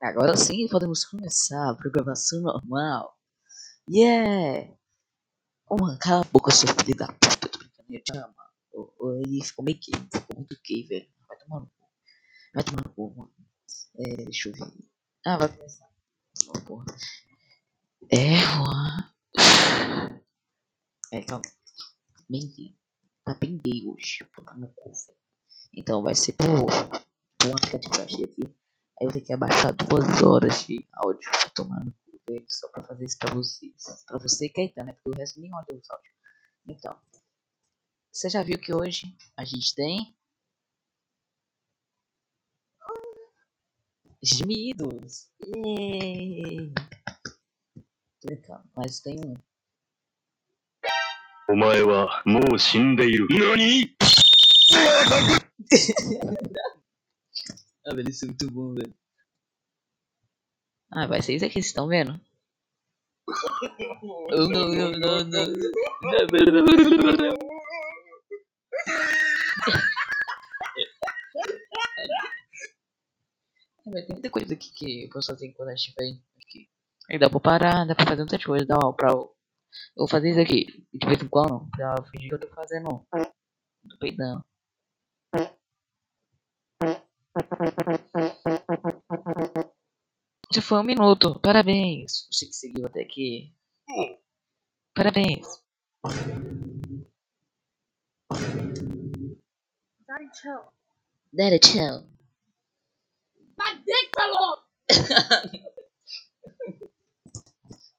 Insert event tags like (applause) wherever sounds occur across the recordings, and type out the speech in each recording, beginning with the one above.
Agora sim podemos começar a programação normal. Yeah! Mano, cala a boca, seu filho da puta. Tô brincando, eu te amo. Ele ficou meio gay, ficou muito gay, velho. Vai tomar no cu. Vai tomar no cu, mano. É, deixa eu ver. Ah, vai começar. Oh, porra. É, Juan. É, calma. Bem. Tá bem gay hoje. Tomar no cu, velho. Então vai ser por, por um aplicativo que eu achei aqui. Aí eu tenho que abaixar duas horas de áudio pra tomar no cu, velho. Só pra fazer isso pra vocês. Pra você e Caetano, né? Porque o resto nem olha os áudios. Então. Você já viu que hoje a gente tem. Gemidos! Yay! Tô brincando, mas tem um. お前はもう死んでいる。何 (laughs) Ah, velho, isso é muito bom, velho. Ah, vai ser isso aqui, vocês estão vendo? (laughs) Oh, não, não, não, não. É, tem muita coisa aqui que eu posso fazer enquanto a gente estiver aqui. Aí dá pra parar, dá pra fazer muita coisa, dá pra. Eu vou fazer isso aqui, de vez em quando, pra fingir que eu tô fazendo. Tô peidando. Já foi um minuto. Parabéns. Você que seguiu até aqui. Parabéns. Daddy, chill. Daddy chill. My dick off!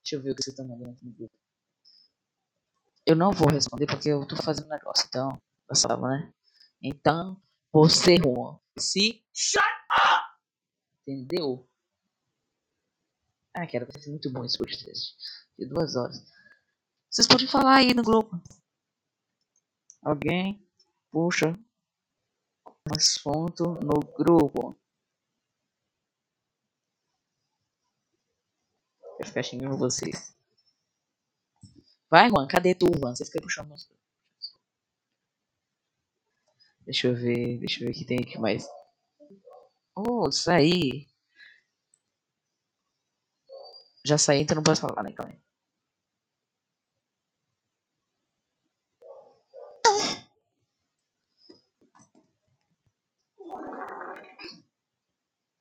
Deixa eu ver o que vocês estão mandando aqui no grupo. Eu não vou responder porque eu tô fazendo um negócio. Então, eu salvo, né? Então, você, Juan, se. Shut Entendeu? Ah, cara, vai muito bom esse podcast. De duas horas. Vocês podem falar aí no grupo. Alguém puxa um assunto no grupo. Quero ficar xingando vocês. Vai, Juan. Cadê tu, Juan? Você fica puxando Deixa eu ver. Deixa eu ver o que tem aqui mais. Oh, isso aí. Já saí, então não posso falar, né, aí.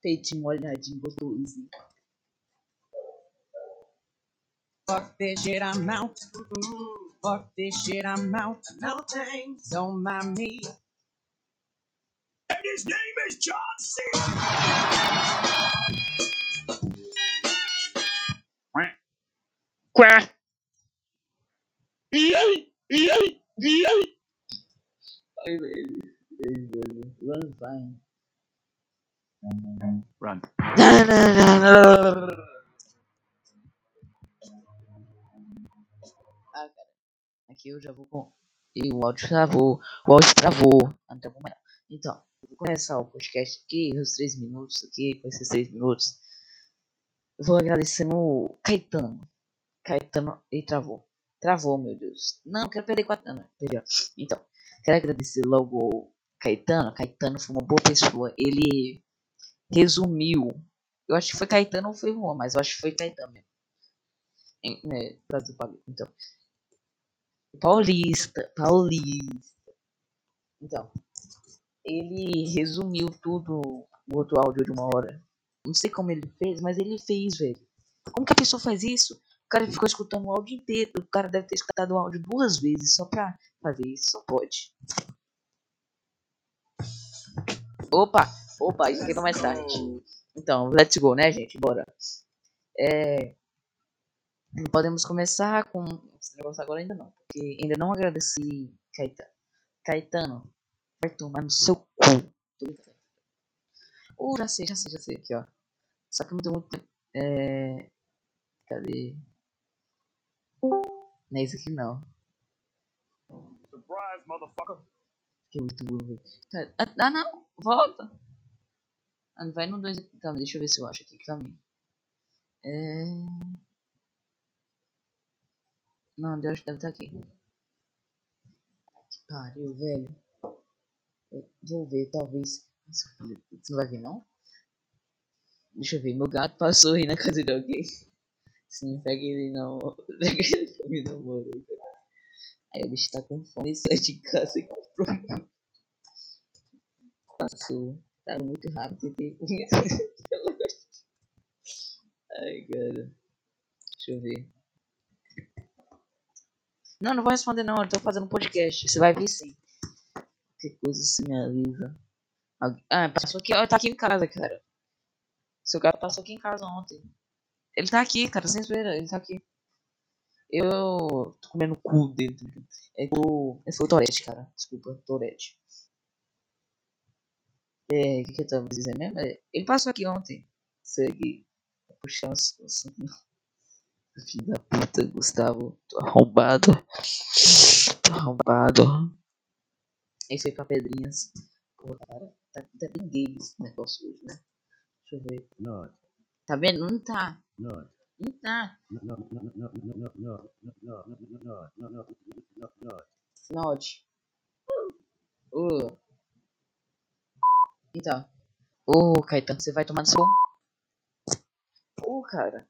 Peitinho molhadinho, gostosinho. Out. Fuck this shit, I'm out. No thanks. Don't mind me. Is John C. Quá! Ai, velho. Run, vai. Run. Ah, cara. Aqui eu já vou com. E o áudio travou. O áudio travou. Ah. Então, começar o podcast aqui, os três minutos aqui, com esses três minutos. Vou agradecendo o Caetano. Caetano. Ele travou. Travou, meu Deus. Não, quero perder com a Tana. Perdeu. Então, quero agradecer logo o Caetano. Caetano foi uma boa pessoa. Ele resumiu. Eu acho que foi Caetano ou foi Juan, mas eu acho que foi Caetano mesmo. Né. Então. Paulista. Paulista. Então. Ele resumiu tudo no outro áudio de uma hora. Não sei como ele fez, mas ele fez, velho. Como que a pessoa faz isso? O cara ficou escutando o áudio inteiro. O cara deve ter escutado o áudio duas vezes só pra fazer isso. Só pode. Opa! Opa, isso aqui é mais tarde. Então, let's go, né, gente? Bora. É... Podemos começar com esse negócio agora ainda não. Porque ainda não agradeci Caetano. Caetano, vai tomar no seu cu. Brincando. Uh, já sei, já sei, já sei aqui, ó. Só que não tem muito tempo. É... Cadê? Não é isso aqui não. Surprise, motherfucker. Que é muito burro. Cara, Ah, ah, não! Volta! Ah, vai no 2 aqui. Calma, deixa eu ver se eu acho aqui. Calma aí. É... Não, que deve estar aqui. Que pariu, velho. Vou ver, talvez. Você não vai ver, não? Deixa eu ver. Meu gato passou aí na casa de alguém. Significa que ele não. Que ele não namorou. Aí o bicho tá com fome e sai de casa e comprou. Passou. Tá muito rápido. Comer. (laughs) Ai, cara. Deixa eu ver. Não, não vou responder não. Eu tô fazendo podcast. Você vai ver sim. Que coisa você me avisa. Ah, passou aqui. Ó, tá aqui em casa, cara. Seu gato passou aqui em casa ontem. Ele tá aqui, cara, sem zoeira. Ele tá aqui. Eu tô comendo cu ligado? É o... Esse foi o Torete, cara. Desculpa, Torete. É, o que, que eu tava dizendo mesmo? É, ele passou aqui ontem. Segue. Puxar um assunto. Filho da puta, Gustavo. Tô arrombado. Tô arrombado. Esse foi pra Pedrinhas. Pô, cara, tá, tá bem gay esse negócio hoje, né? Deixa eu ver. Not. Tá vendo? Não tá. Not. Não tá. Not. Not. Not. Not. Not. Not. Not. Not. Not. Not. Not. Not. Note. Ô. Então. Ô, Caetano, você vai tomar no seu. Ô, cara.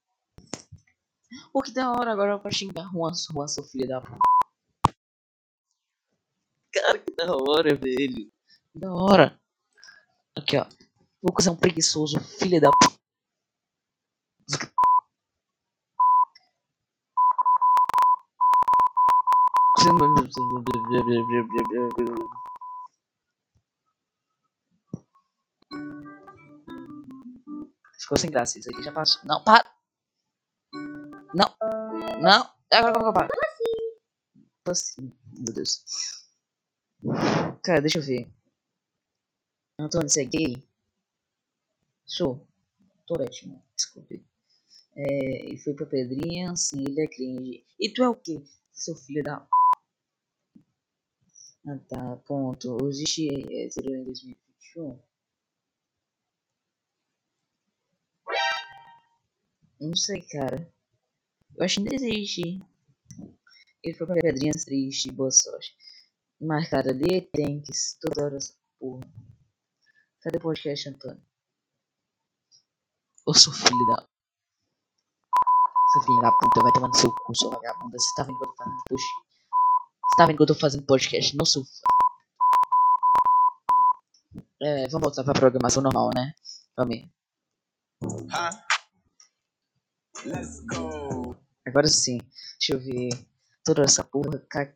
Pô, que da hora agora pra xingar Juan, Juan, seu filho da puta. Cara, (laughs) da hora, velho. Da hora. Aqui, ó. Lucas é um preguiçoso, filho da. Ficou sem graça isso aqui, já passou. Não, para! Não! Não! Agora, agora, agora, para! Tô assim, meu Deus. Cara, deixa eu ver. Antônio, você é gay? Sou. Torete, mano. Desculpe. É, ele foi pra Pedrinha, sim, ele é cringe. E tu é o quê? Seu filho da. Ah tá, ponto. Existe hétero em 2021? Não sei, cara. Eu acho que ainda existe. Ele foi pra Pedrinhas triste, boa sorte marcada cara, de tanques toda hora essa porra. Cadê o podcast, Antônio? Eu sou filho da. Seu filho da puta, vai tomar no seu cu, sua vagabunda. Você tá vendo que eu tô fazendo push? Você tá vendo que eu tô fazendo podcast? Não sou. É, vamos voltar pra programação normal, né? Vamos aí. Ah. Let's go! Agora sim, deixa eu ver toda essa porra. Cac...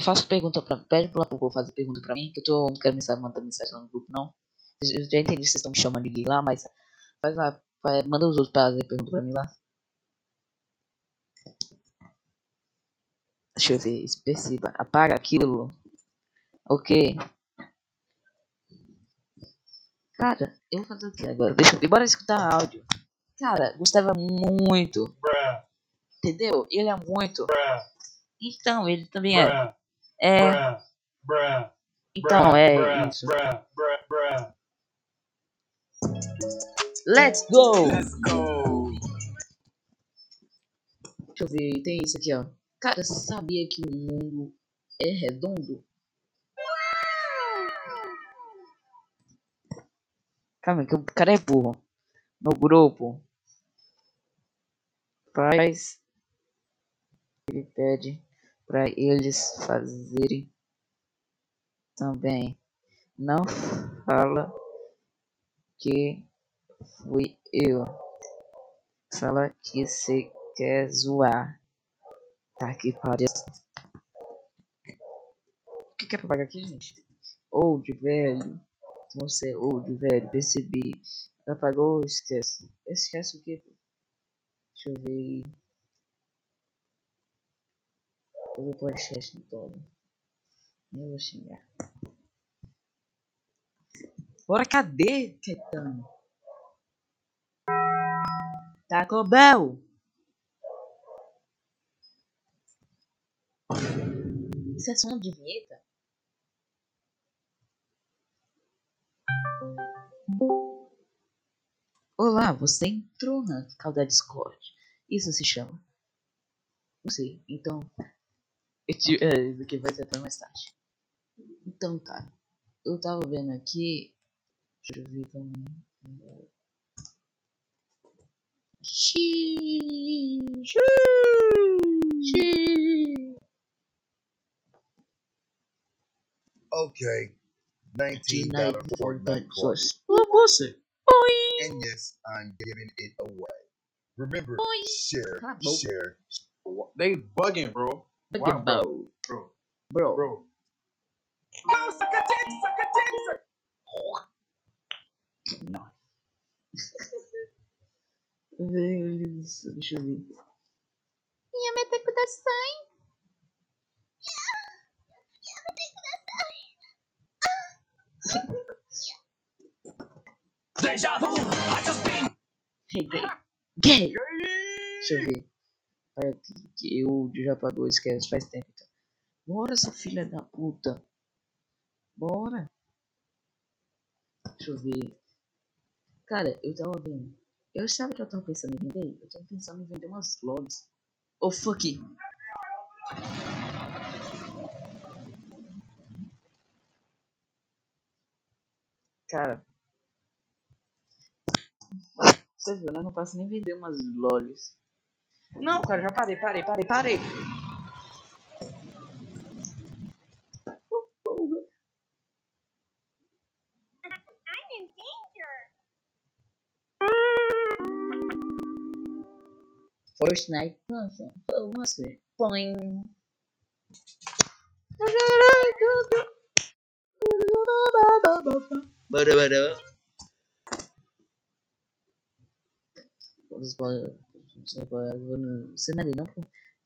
faço pergunta para pede lá pro Google fazer pergunta para mim, que eu tô, não quero mensagem, mandar mensagem no grupo, não. Eu já entendi que vocês estão me chamando de lá, mas faz lá, faz, manda os outros fazer pergunta para mim lá. Deixa eu ver, específica. Apaga aquilo. Ok. Cara, eu vou fazer o que agora? Deixa eu ver, bora escutar áudio. Cara, Gustavo é muito. Entendeu? Ele é muito. Então, ele também é. É. Bruh. Bruh. Então, é isso. Let's go! Let's go. Deixa eu ver, tem isso aqui, ó. Cara, você sabia que o mundo é redondo? Calma, que o cara é burro. No grupo. Faz. Ele pede pra eles fazerem também. Não fala que fui eu. Fala que você quer zoar. Tá que pariu. O que é pra pagar aqui, gente? Old, velho. Você é old, velho. Percebi. Apagou, esquece. Esquece o que? Deixa eu ver. Eu vou podcast no todo. Nem vou xingar. Bora, cadê, Caetano? Taco Bell. Isso é som de vinheta? Olá, você entrou na calda Discord. Isso se chama. Não sei, então. É, isso aqui vai ser até mais tarde. Então, cara, eu tava vendo aqui. Deixa eu ver também. Xiii, xiii. Okay, nineteen Night dollar for Fortnite that card, sauce. Ô, moça. Oi. and yes, I'm giving it away. Remember, Oi. share, share. They bugging, bro. Look Wow, at bro. Bo. Bro, Bro. bro. Não. Beleza, Deixa eu ver. Hey, gay. Gay! Deixa eu ver. Que eu já pagou esse cast faz tempo então. Bora, sua filha da puta. Bora. Deixa eu ver. Cara, eu tava vendo. Eu sabe que eu tava pensando em vender? Eu tava pensando em vender umas logs. Oh fuck. Cara. Você viu, né? Eu não posso nem vender umas lolis. Não, cara, já parei, parei, parei, parei. First night dança. Foi você. Põe. Bora, bora. Vamos embora. Vou no cenário não.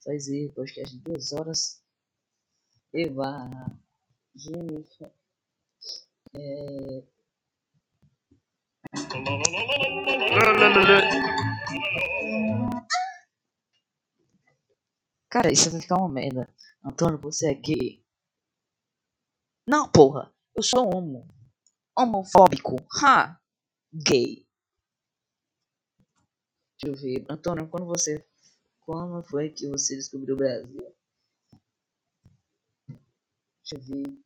Fazer podcast de duas horas. Eva. Jennifer. É... Cara, isso vai ficar uma merda. Antônio, você é gay. Não, porra. Eu sou homo. Homofóbico. Ha! Gay. Deixa eu ver. Antônio, quando você. Quando foi que você descobriu o Brasil? Deixa eu ver.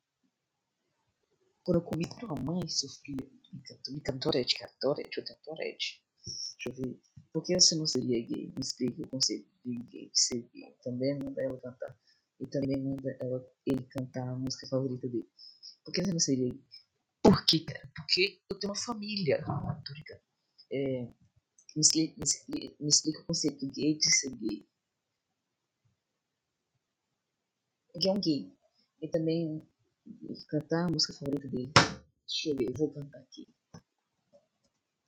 Quando eu comi tua mãe, seu filho. Tô brincando, tô brincando. Torete, cara. Torete, eu tenho Torete. Deixa eu ver. Por que você não seria gay? Me explique o conceito de gay, de ser gay. Também manda ela cantar. E também manda ela, ele cantar a música favorita dele. Por que você não seria gay? Por quê, cara? Porque eu tenho uma família. Brincando. É, me, explica, me, explica, me explica o conceito gay de ser gay. Ele é um gay. E também cantar a música favorita dele. Deixa eu ver, eu vou cantar aqui.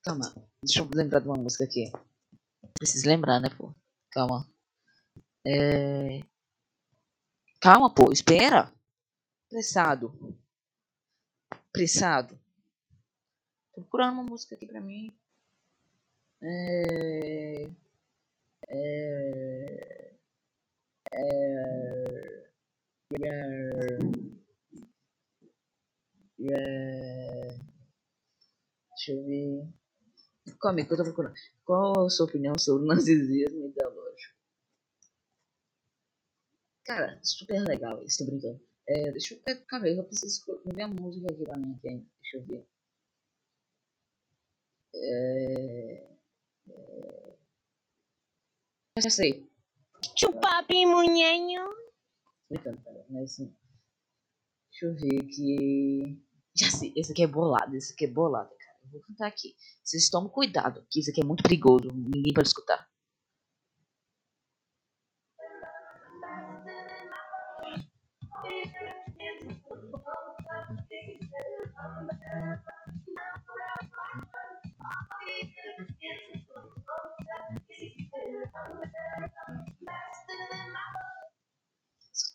Calma, deixa eu lembrar de uma música aqui. Preciso lembrar, né, pô? Calma. É... Calma, pô, espera. Pressado. Pressado. Tô procurando uma música aqui pra mim. É... É... É... É... Deixa eu ver. Calma aí que eu tô procurando. Qual a sua opinião sobre o narcisismo ideológico? Cara, super legal isso, tô brincando. É, deixa eu. é, Calma aí, eu preciso esco- ver a música aqui pra mim aqui. Deixa eu ver. É... Já sei. Chupapi munhenho. Brincando, cara. Mas assim. Deixa eu ver aqui. Já sei, esse aqui é bolado, esse aqui é bolado, cara. Eu vou cantar aqui. Vocês tomem cuidado, que isso aqui é muito perigoso. Ninguém pode escutar.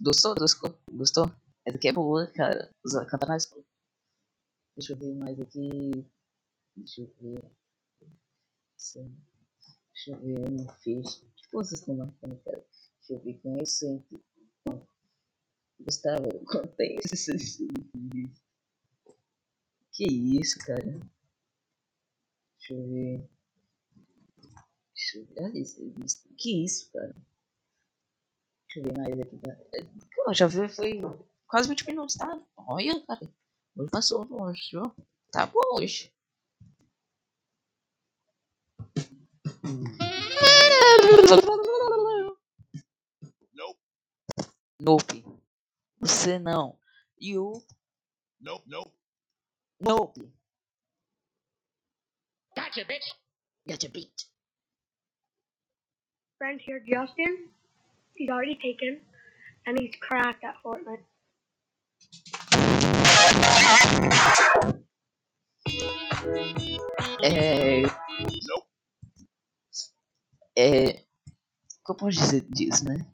Gostou? Gostou? Gostou? Essa aqui é boa, cara. Usa- Canta na escola. Deixa eu ver mais aqui. Deixa eu ver. Deixa eu ver, eu não fiz. O que vocês estão marcando, cara? Deixa eu ver com isso sempre. Gustavo, esses vídeos. Que isso, cara? Deixa eu ver. Ver. Olha isso. Que isso, cara? Deixa eu ver mais aqui. Cara. Pô, já viu? Foi quase 20 minutos, tá? Olha, cara. Hoje passou longe, viu? Tá bom hoje. Nope. Nope. Você não. You. Nope. Nope. Nope. Gotcha, bitch. Gotcha beat. Friend here, Justin. He's already taken, and he's cracked at Fortnite. É. Nope. É. O que eu posso dizer disso, né?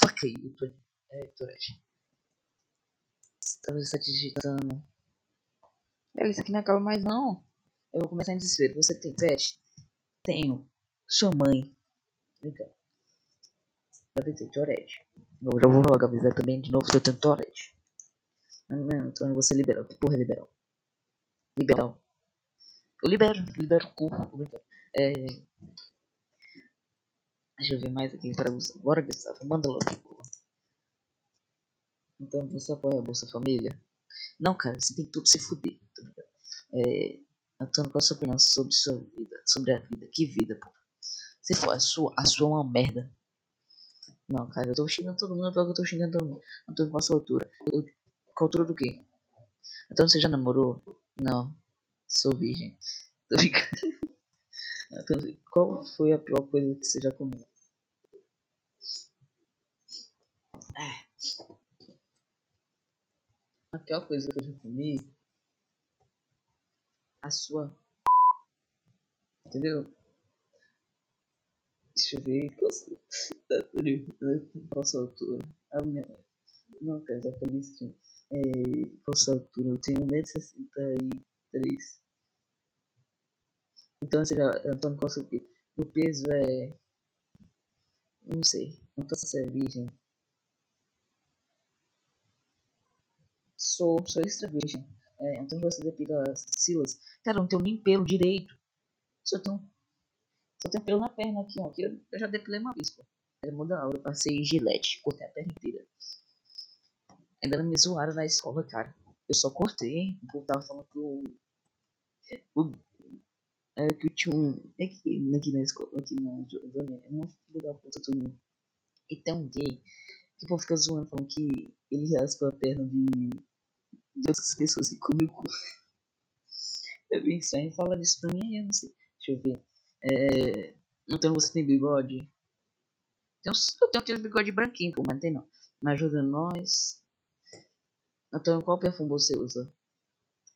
Fuck you, Tur- é, Tourette. Talvez está digitando. É, isso aqui não acaba mais não. Eu vou começar em desespero. Você tem pet? Tenho. Sua mãe. Legal. Pensei, Tourette. Eu já vou logo avisar também de novo se eu tenho não, Antônio, você é liberal. Que porra é liberal? Liberal. Eu libero, libero o cu. eu libero. É... Deixa eu ver mais aqui para você. Bora, Gustavo, manda logo. Então você apoia a Bolsa Família? Não, cara, você tem tudo se fuder. tá? É... Antônio, qual a sua opinião sobre sua vida? Sobre a vida? Que vida, pô? Se for a sua, a sua é uma merda. Não, cara, eu tô xingando todo mundo, pior que eu tô xingando todo mundo. Antônio, qual a sua altura? Eu... Qual a altura do quê? Antônio, você já namorou? Não, sou virgem. Tô brincando. Antônio, (laughs) qual foi a pior coisa que você já comeu? Ah. A pior coisa que eu já comi? A sua. Entendeu? Deixa eu ver. Altura? Qual altura? A minha. Não, cara, já foi isso. É, qual altura? Eu tenho 1,63m. Então, você já. Antônio, qual o seu peso? O peso é. Não sei. Não posso ser virgem. Sou, sou extra virgem. É, então você depila as axilas. Cara, eu não tenho nem pelo direito. Só tenho. Só tenho pelo na perna aqui, ó. Que eu, eu já depilei uma vez, pô. Era mó da hora. Eu passei gilete, cortei a perna inteira. Ainda me zoaram na escola, cara. Eu só cortei. O povo tava falando que o. o é que eu tinha um. É que aqui na escola, aqui na Jordânia, é uma filha da puta também. E um gay que o povo fica zoando, falando que ele raspa a perna de, de outras pessoas e come o cu. É bem estranho. Fala disso pra mim, eu não sei. Deixa eu ver. É... Então você tem bigode? Uns- Eu tenho aquele bigode branquinho, pô, mas não tem não. Me ajuda nós. Então qual perfume você usa?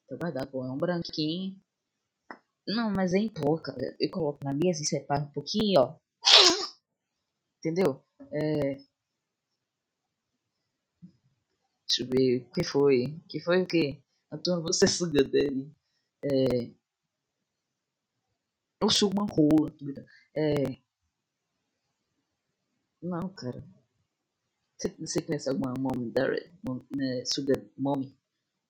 Então vai dar, pô. É um branquinho. Não, mas é em pó, cara. Eu coloco na mesa e separo um pouquinho, ó. Entendeu? É... Deixa eu ver. O que foi? Que foi o quê? Antônio, você suga dele. É... Eu sugo uma rola. brincando. É... Não, cara. Você, conhece alguma mommy? Mom, né, suga mommy?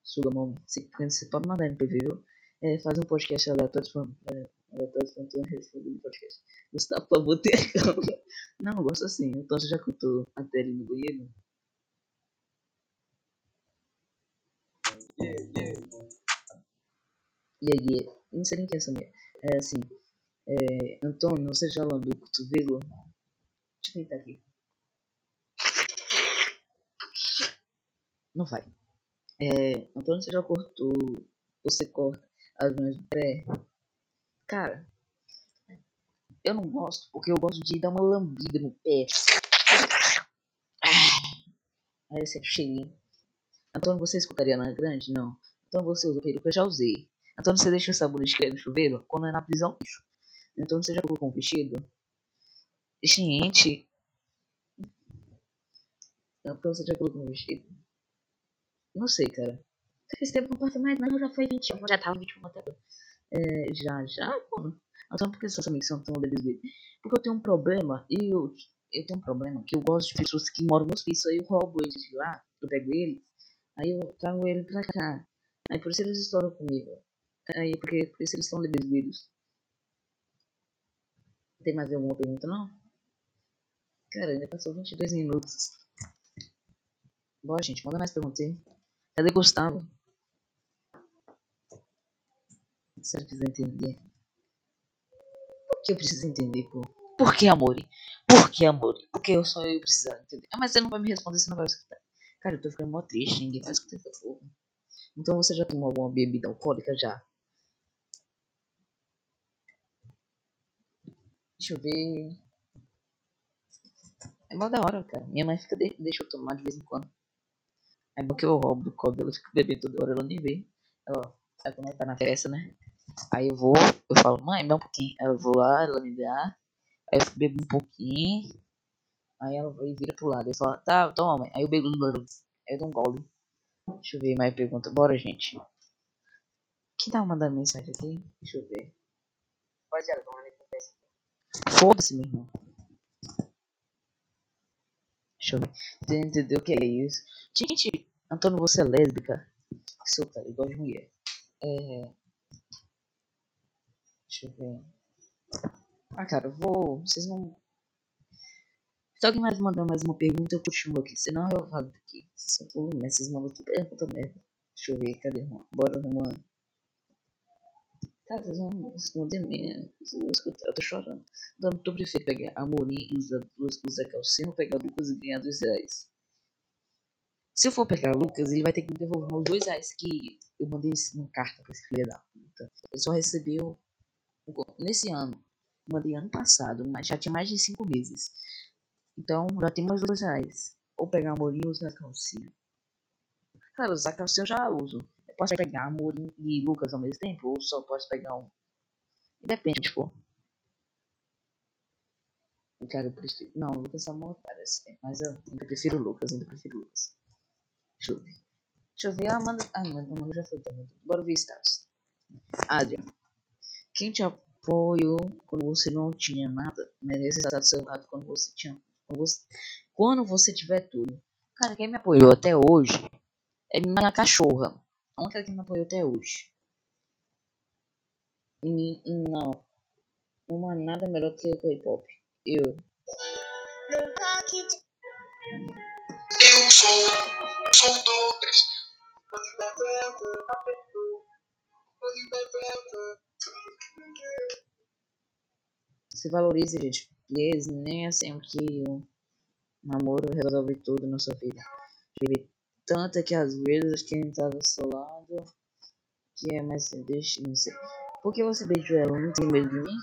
Suga mommy. Você, você pode mandar no PV, viu? É, fazer um podcast aleatório. É, aleatório Antônio respondendo podcast. Gustavo Pabotecão. (laughs) Não, eu gosto assim. Então você já contou a Terry no banheiro? E aí, não sei nem quem é essa mulher. É assim, é, Antônio, você já lambeu o cotovelo? Deixa eu tentar aqui. Não vai. É, Antônio, você já cortou, você corta as unhas do pé? Cara, eu não gosto, porque eu gosto de dar uma lambida no pé. Aí sempre cheirinho. Antônio, você escutaria na grande? Não. Então você usa peruca? Já usei. Antônio, você deixa o de cair no chuveiro? Quando é na prisão, bicho. Antônio, você já colocou um vestido? Gente. Antônio, você já colocou um vestido? Não sei, cara. Faz tempo não passa mais, não. Já foi 21. Já tava 21 até agora. É, já, já, mano. Então por que seus amigos são tão deles Porque eu tenho um problema e eu, eu tenho um problema que eu gosto de pessoas que moram no hospício. Aí eu roubo eles de lá, eu pego eles, aí eu trago eles pra cá. Aí por isso eles estouram comigo. Aí porque por isso eles estão deles Tem mais alguma pergunta não? Cara, ainda passou 22 minutos. Bora, gente, manda mais perguntas aí. Cadê Gustavo? Se ele quiser entender. Por que eu preciso entender, pô? Por que, amor? Por que, amor? Porque eu só eu precisar entender. Ah, mas você não vai me responder, você não vai escutar. Cara, eu tô ficando mó triste, ninguém vai escutar essa porra. Então você já tomou alguma bebida alcoólica já? Deixa eu ver. É mó da hora, cara. Minha mãe fica de... deixa eu tomar de vez em quando. É bom que eu roubo do copo dela, fica bebendo toda hora, ela nem vê. Ela, sabe quando ela tá na festa, né? Aí eu vou, eu falo, mãe, dá um pouquinho. Aí eu vou lá, ela me dá. Aí eu bebo um pouquinho. Aí ela vai vira pro lado. Eu falo, tá, toma, mãe. Aí eu bebo, aí eu dou um gole. Deixa eu ver mais pergunta. Bora, gente. Quem tá mandando mensagem aqui? Deixa eu ver. Pode agora, Foda-se, meu irmão. Deixa eu ver. Você entendeu o que é isso? Gente, Antônio, você é lésbica? Sou, cara, igual de mulher. É. Deixa eu ver. Ah, cara, eu vou. Vocês vão. Se alguém mais mandar mais uma pergunta, eu continuo aqui. Senão eu falo aqui. Vocês, vocês mandam tudo pergunta merda. Deixa eu ver, cadê, irmão? Bora, Romano. Cara, vocês vão responder mesmo. Eu tô chorando. Então, tu prefere pegar a Morim e usar duas usar calcinha pegar Lucas e ganhar dois reais? Se eu for pegar Lucas, ele vai ter que me devolver os dois reais que eu mandei uma carta pra esse filho da puta. Ele só recebeu nesse ano. Mandei ano passado, mas já tinha mais de cinco meses. Então já tem mais dois reais. Ou pegar a Morim ou usar calcinha. Cara, usar calcinha eu já uso. Eu posso pegar Amorim e Lucas ao mesmo tempo? Ou só posso pegar um? Depende, tipo. Eu quero prefiro. Não, o Lucas Amor parece. Mas eu ainda prefiro o Lucas, ainda prefiro o Lucas. Deixa eu ver. Deixa eu ver. Ah, manda. Ah, não, Amanda já foi também. Bora ver status. Adrian. Quem te apoiou quando você não tinha nada merece estar do seu lado quando você tinha. Quando você, quando você tiver tudo. Cara, quem me apoiou até hoje é minha cachorra. A única que me apoiou até hoje. E, não. Uma nada melhor que o K-pop. Eu. Eu sou, sou Douglas. Se valorize, gente. Nem assim que o namoro resolve tudo na sua vida. Tanto é que às vezes quem tá do seu lado que é mais deixa, não sei. Por que você beijou ela? Não tem medo de mim?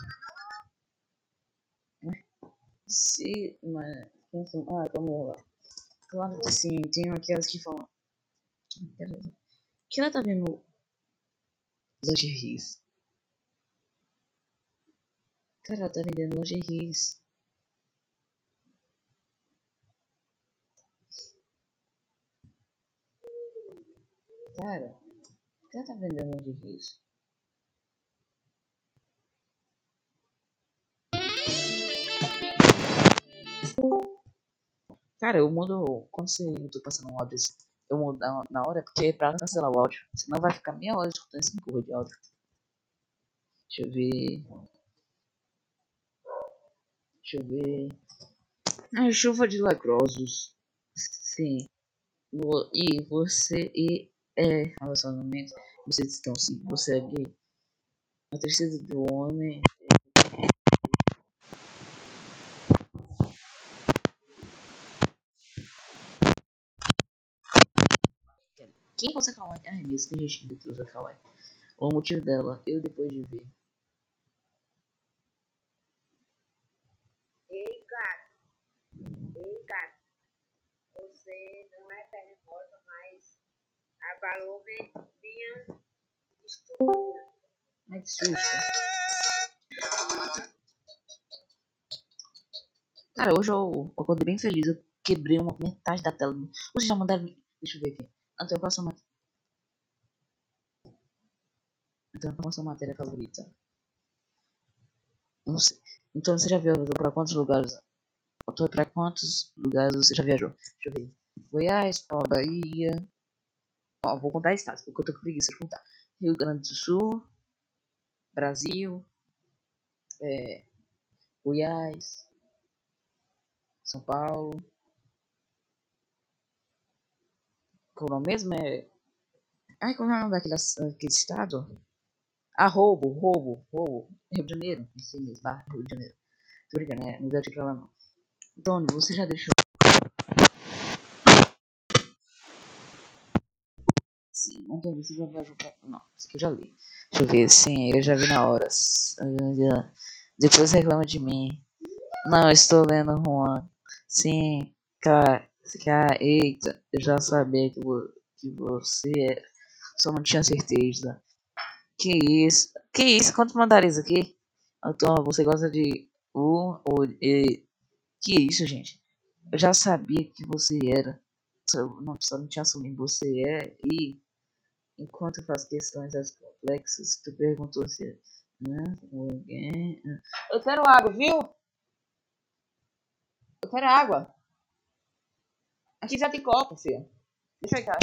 Se. Mas. Ah, vamos lá. Claro que sim, tem aquelas que falam. Que ela tá vendo lingeries. Cara, ela tá vendendo lingeries. Cara, o que tá vendendo de isso? Cara, eu mudo. Quando você tô passando um áudio assim, eu mudo na, hora porque pra cancelar o áudio. Senão vai ficar meia hora escutando esse porra de áudio. Deixa eu ver. Deixa eu ver. Ah, chuva de lagrosos. Sim. E você e é relacionamento, vocês estão sim, você é gay. A tristeza do homem Quem você Kawaii? Ai, meu, tem gente que usa Kawaii. O motivo dela, eu depois de ver. Ei, gato. Ei, gato. Você não é terremoto, mas minha estrutura. Ai, que susto. Cara, hoje eu, eu acordei bem feliz. Eu quebrei uma metade da tela. Vocês já mandaram. Deixa eu ver aqui. Então eu faço uma. Então faço a matéria favorita. Não sei. Então você já viajou pra quantos lugares? Pra quantos lugares você já viajou? Deixa eu ver. Goiás, Bahia. Ó, vou contar estados, porque eu tô com preguiça de contar. Rio Grande do Sul, Brasil, é, Goiás, São Paulo. Qual é mesmo? É. Ai, qual é o nome daquele, daquele estado? Ah, roubo, roubo, roubo. Rio de Janeiro. Esse mesmo? Rio de Janeiro. Tô brincando, né? Não deve ir pra lá não. Tony, você já deixou. Sim, Antônio, você já viajou pra. Não, isso aqui eu já li. Deixa eu ver, sim, eu já vi na hora. Depois reclama de mim. Não, estou lendo Juan. Sim, cara, cara, eita, eu já sabia que, vo que você era. Só não tinha certeza. Que isso? Que isso? Quantos mandares aqui? Então, você gosta de U ou E? Que isso, gente? Eu já sabia que você era. Só não, só não tinha assumido. Você é e. Enquanto faz questões as complexas, tu perguntou se. Né? Eu quero água, viu? Eu quero água. Aqui já tem copo, filho. Deixa eu cá.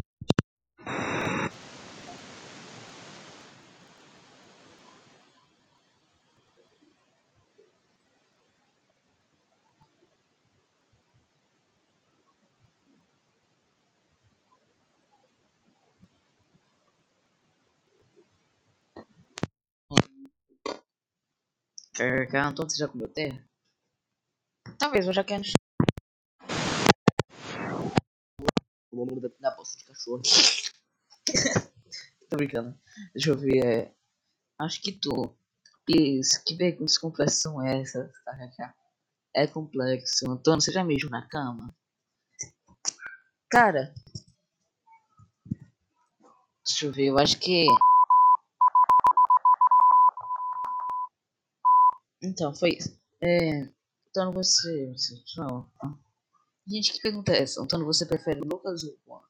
Carregar, então você já comeu terra? Talvez eu já quero. O nome da, da bolsa de cachorro. (laughs) Tô brincando. Deixa eu ver. É... Acho que tu. Isso, que perguntas complexas são essas? É complexo. Antônio, você já mijou na cama? Cara. Deixa eu ver, eu acho que. Então, foi isso. É. Antônio, você. Não. Gente, que pergunta é essa? Antônio, você prefere o Lucas ou o Juan?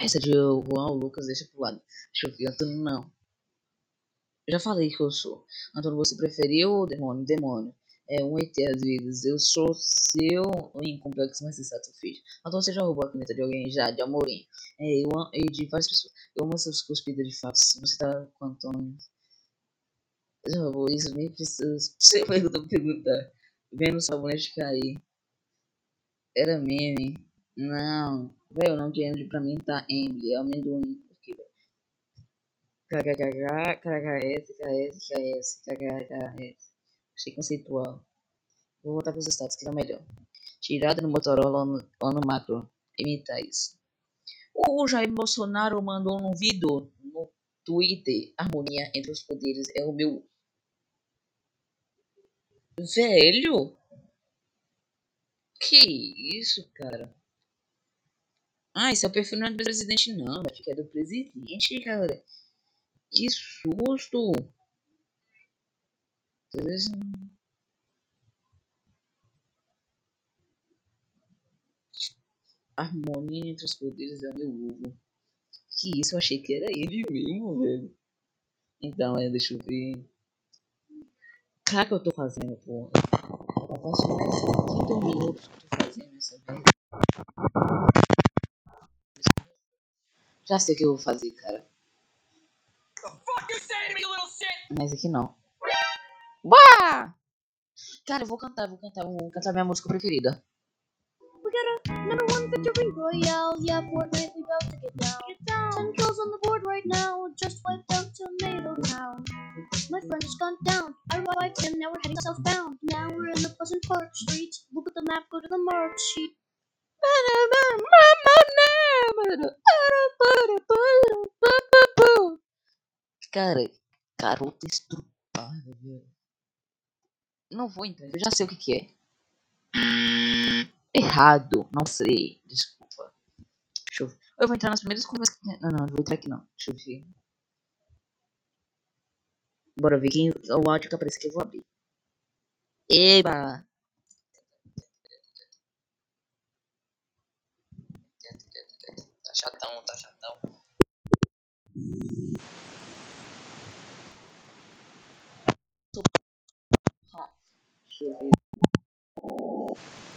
Essa de Juan ou Lucas deixa pro lado. Deixa eu ver, Antônio, não. Eu já falei que eu sou. Antônio, você preferiu o demônio? Demônio. É um ET às vezes. Eu sou seu incomplexo, mas sensato filho. Antônio, você já roubou a caneta de alguém? Já, de Amorim. É, eu amo, e de várias pessoas. Eu amo essas cuspidas de fatos. Você tá com Antônio. Já roubou isso? Nem precisa. Você (laughs) pergunta, pergunta. Vendo o sabonete cair. Era meme. Não. Velho, o nome de Emily pra mim tá Emily. É amendoim. KKKK, KKS, KS, KS, KKS. Achei conceitual. Vou voltar pros status que tá melhor. Tirada no Motorola ou no macro. Imita isso. O Jair Bolsonaro mandou um vídeo no Twitter. Harmonia entre os poderes é o meu. Velho? Que isso, cara? Ah, esse é o perfil não é do presidente, não. Acho que é do presidente, cara. Que susto! Harmonia entre os poderes é meu ovo. Que isso, eu achei que era ele mesmo, velho. Então, é, deixa eu ver. Que eu tô fazendo, pô. Eu faço mais 30 minutos que eu tô fazendo essa merda. Já sei o que eu vou fazer, cara. Mas aqui não. Uá! Cara, eu vou cantar, vou cantar, vou cantar minha música preferida. Got a number one victory royale. Yeah, Fortnite, we about to get down. Get down. Ten kills on the board right now. Just wiped out Tomato Town. My friend has gone down. I revived him. Now we're heading southbound. Now we're in the Pleasant Park Street. Look at the map. Go to the mark sheet. Cara, garota estrupada, velho. Não vou entrar, eu já sei o que, que é. Errado, não sei, desculpa. Deixa eu ver. Eu vou entrar nas primeiras conversas. Não, não, não vou entrar aqui não. Deixa eu ver. Bora ver quem o áudio que aparece aqui eu vou abrir. Eba! Tá chatão, tá chatão. Deixa eu ver.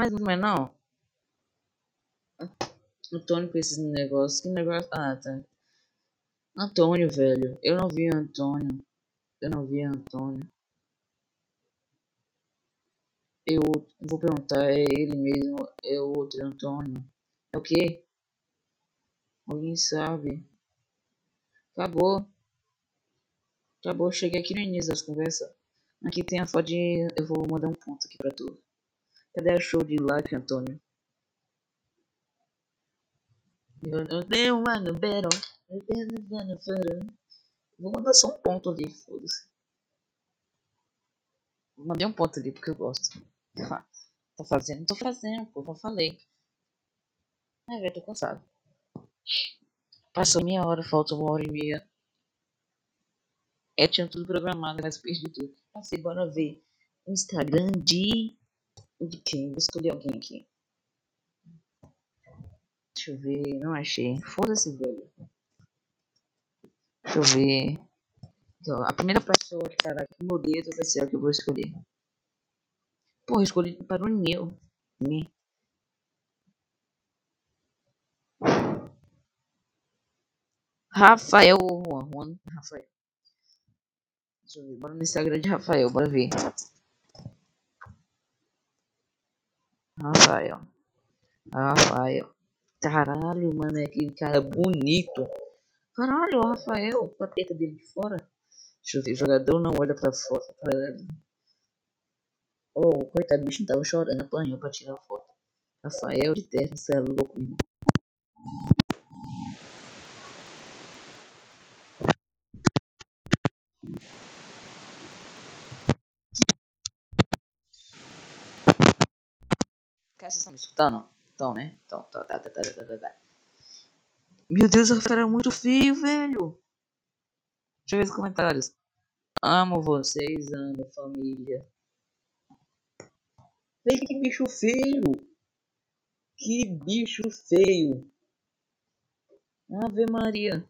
Mas não é não. Antônio com esse negócio. Que negócio. Ah, tá. Antônio, velho. Eu não vi Antônio. Eu não vi Antônio. Eu vou perguntar, é ele mesmo? É o outro Antônio? É o quê? Alguém sabe? Acabou. Acabou. Cheguei aqui no início das conversas. Aqui tem a foto de. Eu vou mandar um ponto aqui pra tu. Cadê a show de like, Antônio? Eu. Vou mandar só um ponto ali, foda-se. Mandei um ponto ali porque eu gosto. Tô fazendo, tô fazendo, pô, já falei. É, velho, tô cansado. Passou meia hora, falta uma hora e meia. É, tinha tudo programado, mas perdi tudo. Passei, bora ver. O Instagram de. Vou escolher alguém aqui. Deixa eu ver. Não achei. Foda-se, velho. Deixa eu ver. Então, a primeira pessoa que tá aqui no dedo vai ser a que eu vou escolher. Porra, escolhi para o Neo. Me. Rafael. Juan. Rafael. Deixa eu ver. Bora no Instagram de Rafael, bora ver. Rafael. Rafael. Caralho, mano, é aquele cara bonito. Caralho, o Rafael, com a teta dele de fora. Deixa eu ver, jogador não olha pra fora. Caralho. Oh, coitado, bicho tava chorando, apanhou pra tirar a foto. Rafael de terra, você é louco, irmão. Vocês estão me escutando? Então, né? Então, tá, tá, tá, tá, tá, tá, tá. Meu Deus, o Rafael é muito feio, velho. Deixa eu ver os comentários. Amo vocês, amo família. Velho, que bicho feio. Que bicho feio. Ave Maria.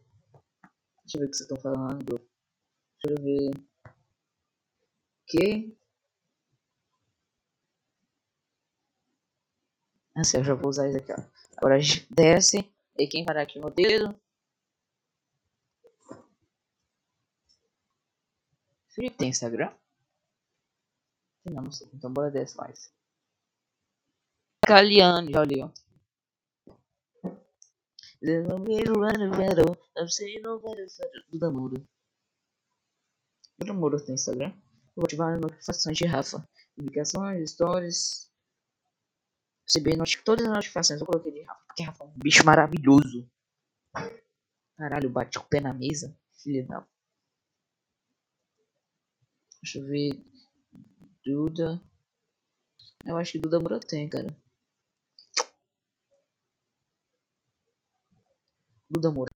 Deixa eu ver o que vocês estão falando. Deixa eu ver. Que? Assim, eu já vou usar isso aqui, ó. Agora desce. E quem parar aqui no dedo. Felipe tem Instagram? Não, não sei. Então bora descer mais. Caliane, já olhei, ó. Duda Moura. Duda Moura tem Instagram. Vou ativar as notificações de Rafa. Publicações, stories. Receber todas as notificações. Eu coloquei de Rafa. Porque Rafa é um bicho maravilhoso. Caralho, bate o pé na mesa. Filha da. Deixa eu ver. Duda. Eu acho que Duda Moura cara. Duda Moura.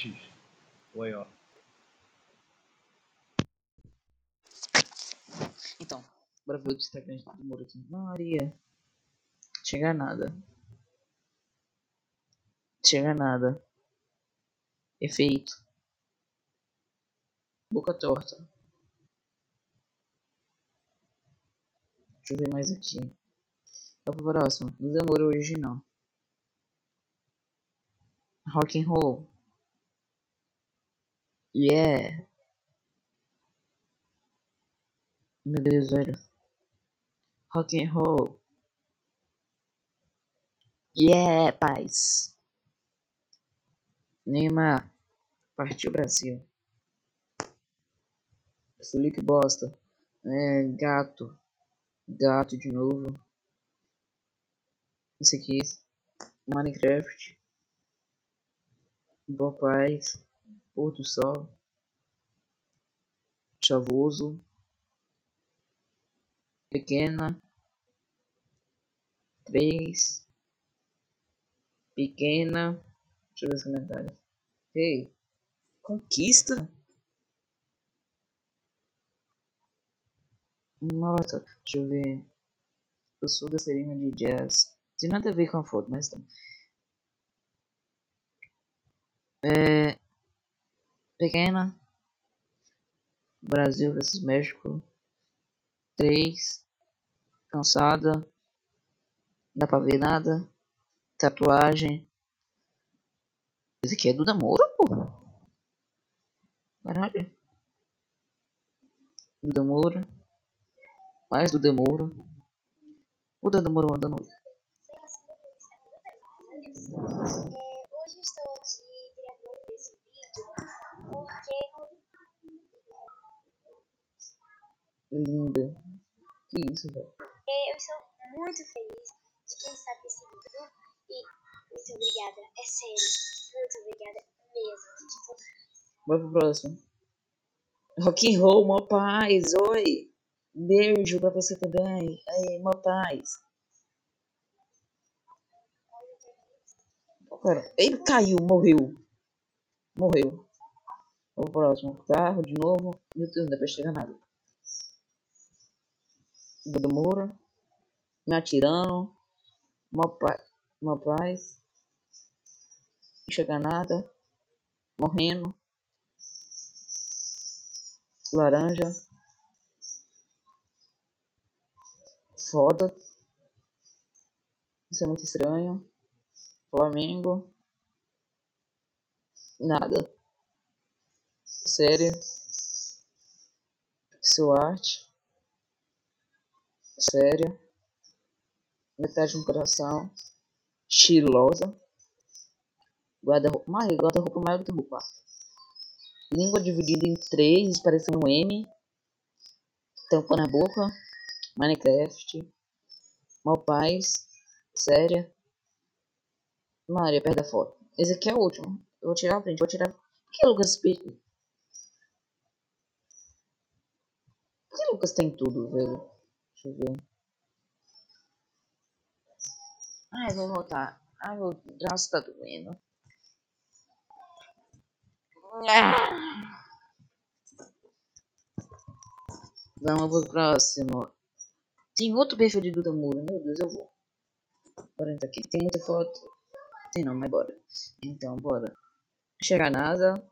Sheesh. Way up. Então, bora ver o Instagram Duda Moura aqui. Maria. Chega nada. Chega nada. Efeito. Boca torta. Deixa eu ver mais aqui. Vai pro próximo. Duda Moura original. Rock and roll. Yeah. Meu Deus, velho. Rock and roll. Yeah, paz. Neymar. Partiu Brasil. Felipe Bosta. É, gato. Gato de novo. Esse aqui. Minecraft. Boa paz. Pôr do sol. Chavoso. Pequena. Três. Pequena. Deixa eu ver os comentários. Ei. Conquista? Nossa, deixa eu ver. Eu sou da serinha de jazz. Tem nada a ver com a foto, mas tá. É. Pequena. Brasil versus México. 3. Cansada. Dá pra ver nada. Tatuagem. Esse aqui é Duda Moura, pô. Caralho. Mais Duda Moura. O Duda Moura mandando. hoje estou aqui gravando esse vídeo porque Linda. Que isso, velho. eu estou muito feliz de quem está esse vídeo e muito obrigada, é sério, muito obrigada mesmo. Tipo, Vai pro próximo. Rock and roll, mó paz. Oi. Beijo pra você também. Aí, mó paz. Cara, ele caiu, morreu. Morreu. Vamos pro próximo. Carro de novo. Meu Deus, não dá pra chegar nada. Duda Moura. Me atirando. Mó paz. Mó paz. Não chega nada. Morrendo. Laranja. Foda. Isso é muito estranho. Flamengo. Nada. Sério. Pixel art. Sério. Metade do coração. Estilosa. Guarda-roupa. Mas guarda-roupa maior do que quarto. Língua dividida em três, parecendo um M. Tampa na boca. Minecraft. Mal paz. Séria. Maria, perto da foto. Esse aqui é o último. Eu vou tirar a print. Vou tirar. Por que Lucas? Por que Lucas tem tudo, velho? Deixa eu ver. Ai, vou voltar. Ai, meu braço tá doendo. Vamos pro próximo. Tem outro perfil de Duda Moura. Meu Deus, eu vou. Bora entrar aqui. Tem muita foto. Tem não, mas bora. Então, bora. Chegar nada.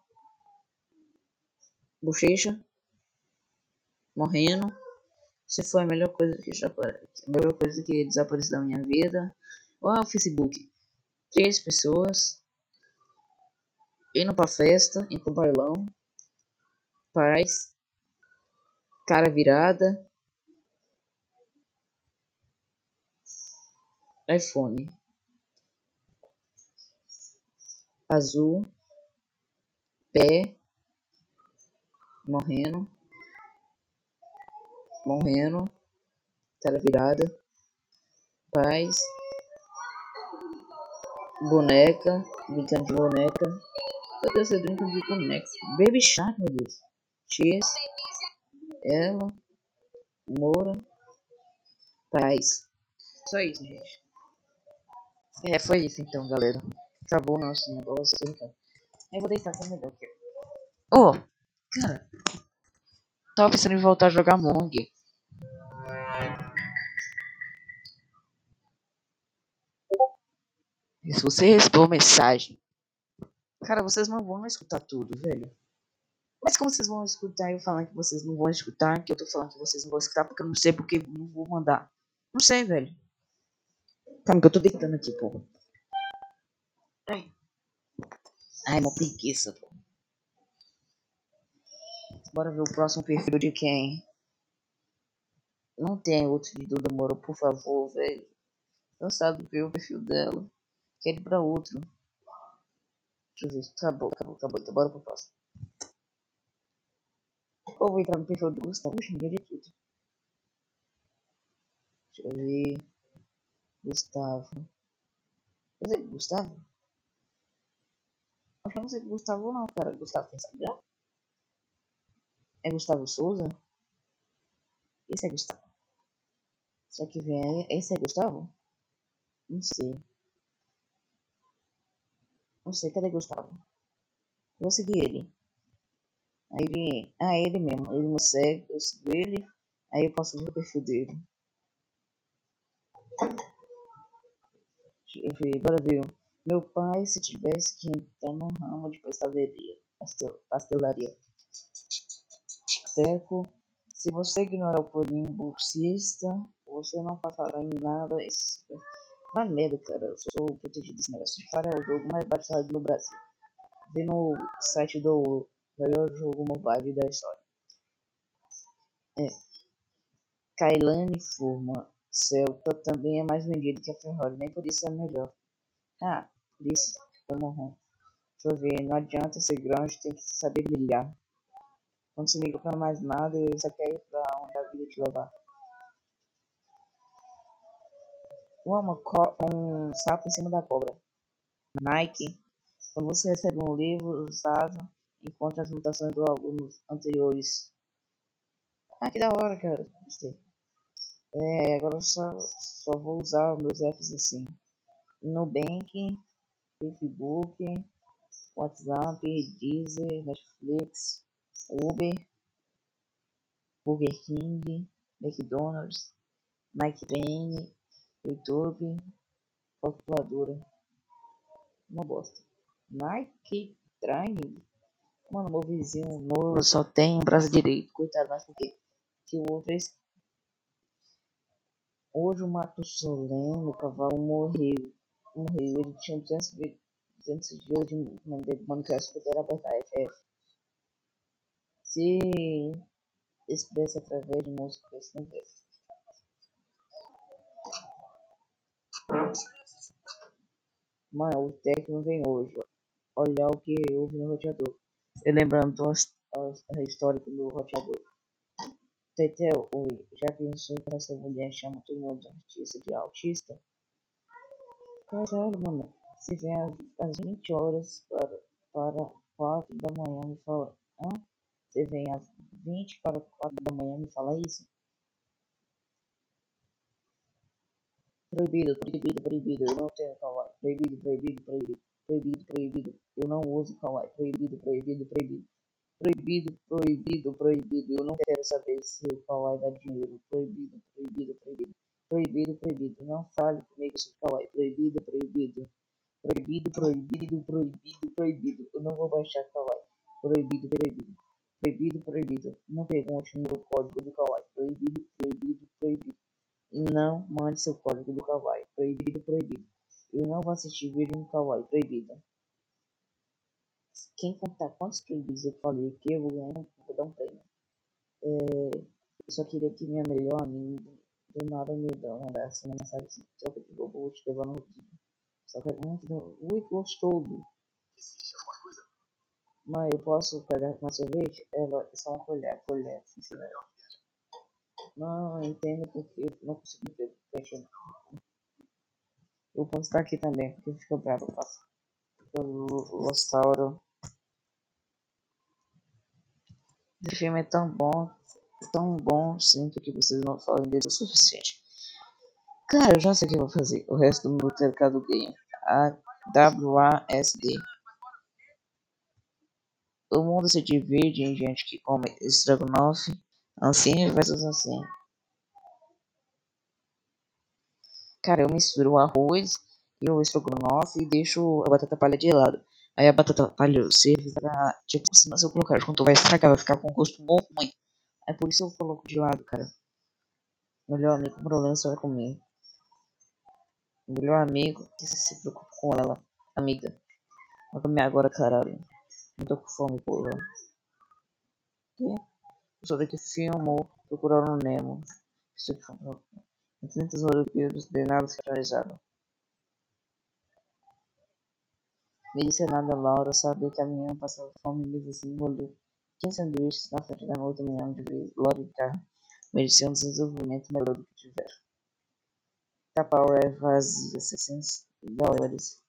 Bochecha. Morrendo. Se foi a melhor coisa que já a melhor coisa que desapareceu da minha vida. Olha o Facebook. Três pessoas. Indo pra festa, indo pro bailão. Paz. Cara virada. iPhone. Azul. Pé. Morrendo. Morrendo. Cara virada. Paz. Boneca. Brincando de boneca. Eu brinco de boneca. Baby Shark, meu Deus. X. Ela. Moura. Paz. Só isso, gente. É, foi isso então, galera. Acabou o nosso negócio. Então. Eu vou deitar com melhor aqui. Oh, cara. Tava pensando em voltar a jogar Among. E se você recebeu mensagem. Cara, vocês não vão escutar tudo, velho. Mas como vocês vão escutar eu falando que vocês não vão escutar, que eu tô falando que vocês não vão escutar, porque eu não sei porque não vou mandar. Não sei, velho. Calma que eu tô deitando aqui, porra. Ai. Ai, uma preguiça, pô. Bora ver o próximo perfil de quem? Não tem outro de Duda Moro, por favor, velho. Cansado ver o perfil dela. Quero ir pra outro. Deixa eu ver. Acabou, acabou, acabou. Então bora pro próximo. Ou vou entrar no perfil do Gustavo. Ninguém de tudo. Deixa eu ver. Gustavo. Quer dizer, Gustavo? Acho que eu não sei que Gustavo não, cara. Gustavo tem Instagram? É Gustavo Souza? Esse é Gustavo. Só que vem. Esse é Gustavo? Não sei. Não sei, cadê Gustavo? Vou seguir ele. Aí ele. Ah, ele mesmo. Ele me segue, eu sigo ele. Aí eu posso ver o perfil dele. Deixa eu ver, bora ver. Meu pai, se tivesse que entrar no ramo de pastelaria. pastel- Pastelaria. Teco. Se você ignorar o purinho bolsista, você não passará em nada. Esse... Vai merda, cara. Eu sou protegido desse negócio. Para é o jogo mais baixado no Brasil. Vê no site do melhor jogo mobile da história. É. Kailane Furman Celta também é mais vendido que a Ferrari, nem por isso é melhor. Ah, por isso eu morro. Deixa eu ver, não adianta ser grande, tem que saber brilhar. Quando você liga pra mais nada, ele só quer ir pra onde a vida te levar. Co- um sapo em cima da cobra. Nike. Quando você recebe um livro usado, encontra as mutações dos alunos anteriores. Ah, que da hora, cara. É, agora eu só, só vou usar meus apps assim. Nubank, Facebook, WhatsApp, Deezer, Netflix, Uber, Burger King, McDonald's, Nike Train, YouTube, calculadora. Uma bosta. Nike Train? Mano, meu vizinho novo só tem um braço direito. Coitado, mas por quê? Que o outro é esse Hoje o Mato Solene, o cavalo morreu. Morreu. Ele tinha 200, vi- 200 dias de que era apertar FF. Se expressa através de música, esse não vê. Mano, o técnico vem hoje. ó. Olhar o que houve no roteador. E lembrando a história do roteador. Tetel, oi, já pensou que essa mulher chama todo mundo de artista de autista? Caralho, mano. Se vem às, às 20 horas para, para 4 da manhã me fala. Hã? Você vem às 20 para 4 da manhã me fala isso? Proibido, proibido, proibido. Eu não tenho kawaii. Proibido, proibido, proibido. Proibido, proibido. Eu não uso kawaii. Proibido, proibido, proibido. Proibido, proibido, proibido. Eu não quero saber se o Kawaii dá dinheiro. Proibido, proibido, proibido. Proibido, proibido. Não fale comigo sobre Kawaii. Proibido, proibido. Proibido, proibido, proibido, proibido. Eu não vou baixar Kawaii. Proibido, proibido. Proibido, proibido. Não pergunte o meu código do Kawaii. Proibido, proibido, proibido. Não mande seu código do Kawaii. Proibido, proibido. Eu não vou assistir vídeo no Kawaii. Proibido. Quem contar quantos proibidos eu falei que eu vou ganhar, vou dar um prêmio. É, eu só queria que minha melhor amiga do nada me dá uma mensagem assim. Troca de roupa, vou te levar no rodízio. Só que muito, muito gostoso. Mas eu posso pegar uma sorvete? Ela é só uma colher, colher, sinceramente. Não, entendo porque eu não ter peixe. Eu posso estar aqui também, porque fica bravo, passo pelo Lossauro. Esse filme é tão bom, tão bom, sinto que vocês não falam dele o suficiente. Cara, eu já sei o que eu vou fazer. O resto do meu mercado game. A WASD. O mundo se divide em gente que come estrogonofe, ancinho versus ancinho. Cara, eu misturo o arroz e o estrogonofe e deixo a batata palha de lado. Aí a batata palha serve pra. Tipo, se eu colocar junto vai estragar, vai ficar com gosto muito ruim. É por isso eu coloco de lado, cara. Melhor amigo, problema você vai comer. Melhor amigo que se preocupa com ela. Amiga. Vai comer agora, caralho. Não tô com fome, porra. Que? Eu sou daqui filmou procurando o Nemo. Isso aqui foi. 300 Olimpíadas de nada centralizado. Me disse nada, Laura. Sabia que a menina passava fome mesmo assim, engoliu 15 sanduíches na frente da outra menina de vez. Laura de carro. Merecia um desenvolvimento melhor do que tiver. Tupperware vazia, 600 dólares.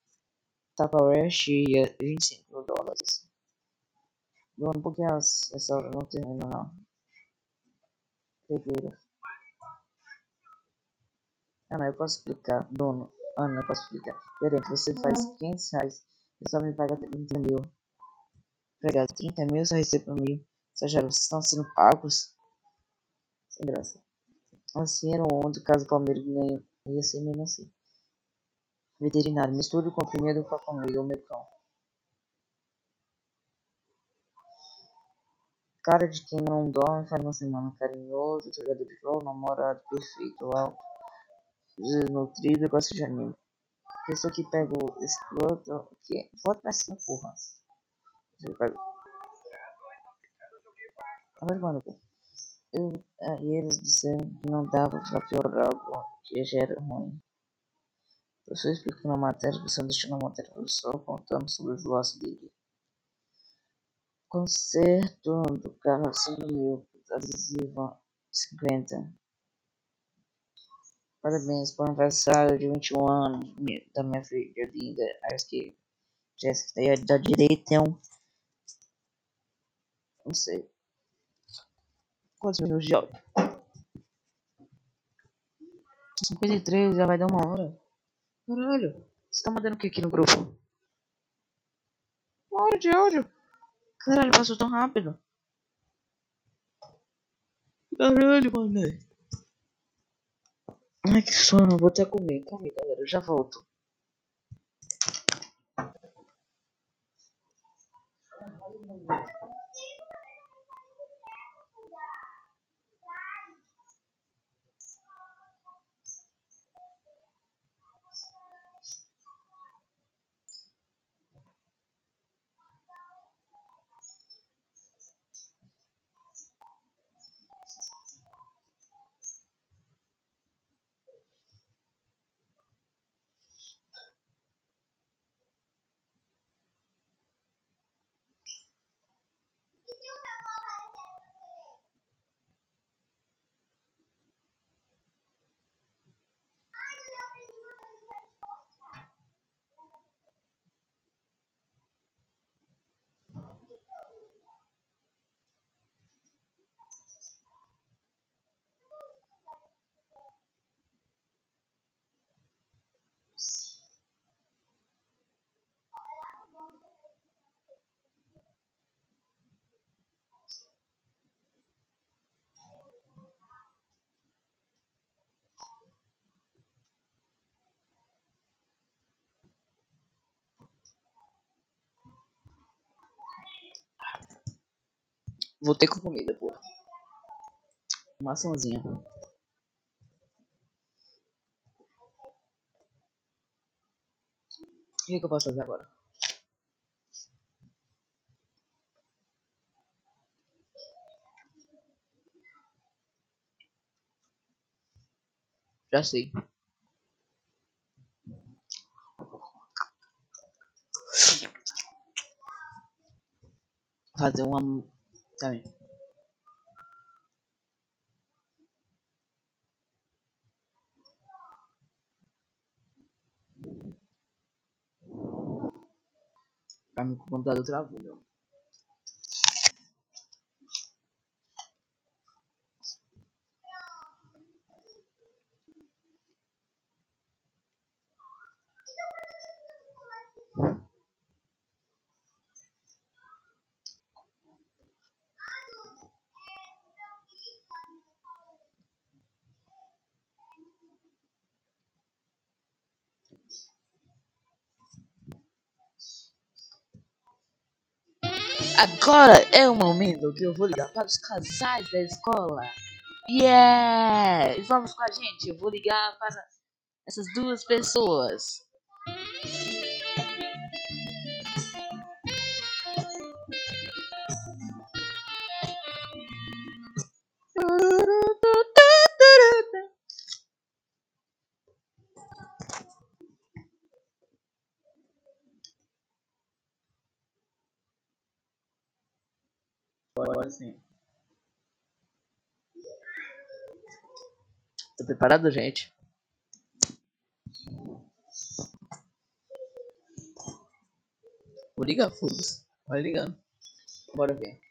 Tupperware cheia, 25 dólares. Dono, por que as, essa hora não termina não? Pegueira. Ana, eu posso explicar. Dono, Ana, eu posso explicar. Gerente, você faz 500 reais e só me paga 30 mil. Empregado, 30 mil, só recebo mil. Vocês vocês estão sendo pagos? Sem graça. Assim era onde caso o Palmeiras ganhe. Ia ser mesmo assim. Veterinário, misture o comprimido com a comida, o meu cão. Cara de quem não dorme faz uma semana carinhoso, jogador de futebol, namorado perfeito, alto, desnutrido, gosta de anime. Pessoa que pega o escroto, que volta pra cima, porra. Mas, mano, eu, aí eles disseram que não dava pra piorar algo que já era ruim. Eu só explico na matéria, você deixou na matéria, eu só contando sobre o laço dele. Concerto do 5 mil, adesivo 50. Parabéns para o aniversário de 21 anos da minha filha linda. Acho que Jéssica aí da direita é um. Não sei. Quantos minutos de áudio? 53, já vai dar uma hora. Caralho, você tá mandando o que aqui no grupo? Uma hora de áudio. Caralho, passou tão rápido. Caralho, mano. Ai, que sono. Vou até comer. Calma aí, galera. Eu já volto. Voltei com comida, pô. Maçãzinha. O que, que eu posso fazer agora? Já sei. Fazer uma. Também. Pra mim, o computador travou, meu. Agora é o momento que eu vou ligar para os casais da escola. Yeah! Vamos com a gente. Eu vou ligar para essas duas pessoas. Agora sim. Tô preparado, gente? Vou ligar, foda-se. Vai ligando. Bora ver.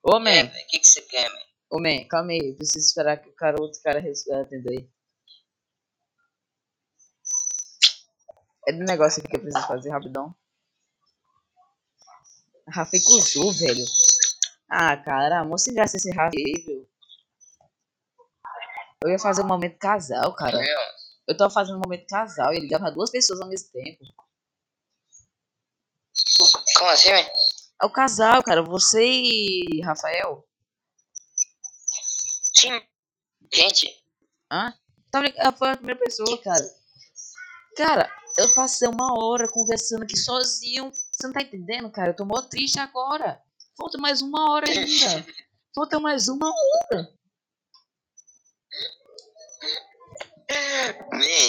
Ô, man. O que, que você quer, man? Ô, man, calma aí. Preciso esperar que o cara, outro cara atenda aí. É do negócio aqui que eu preciso fazer rapidão. Rafa e cuzou, velho. Ah, cara, a moça engraça esse Rafa aí, viu? Eu ia fazer um momento casal, cara. Eu tava fazendo um momento casal e ligava pra duas pessoas ao mesmo tempo. como assim, man? É o casal, cara. Você e Rafael. Sim. Gente, Hã? Tá brincando? Foi a primeira pessoa, cara. Cara, eu passei uma hora conversando aqui sozinho. Você não tá entendendo, cara? Eu tô mó triste agora. Falta mais uma hora ainda. (laughs) Falta mais uma hora.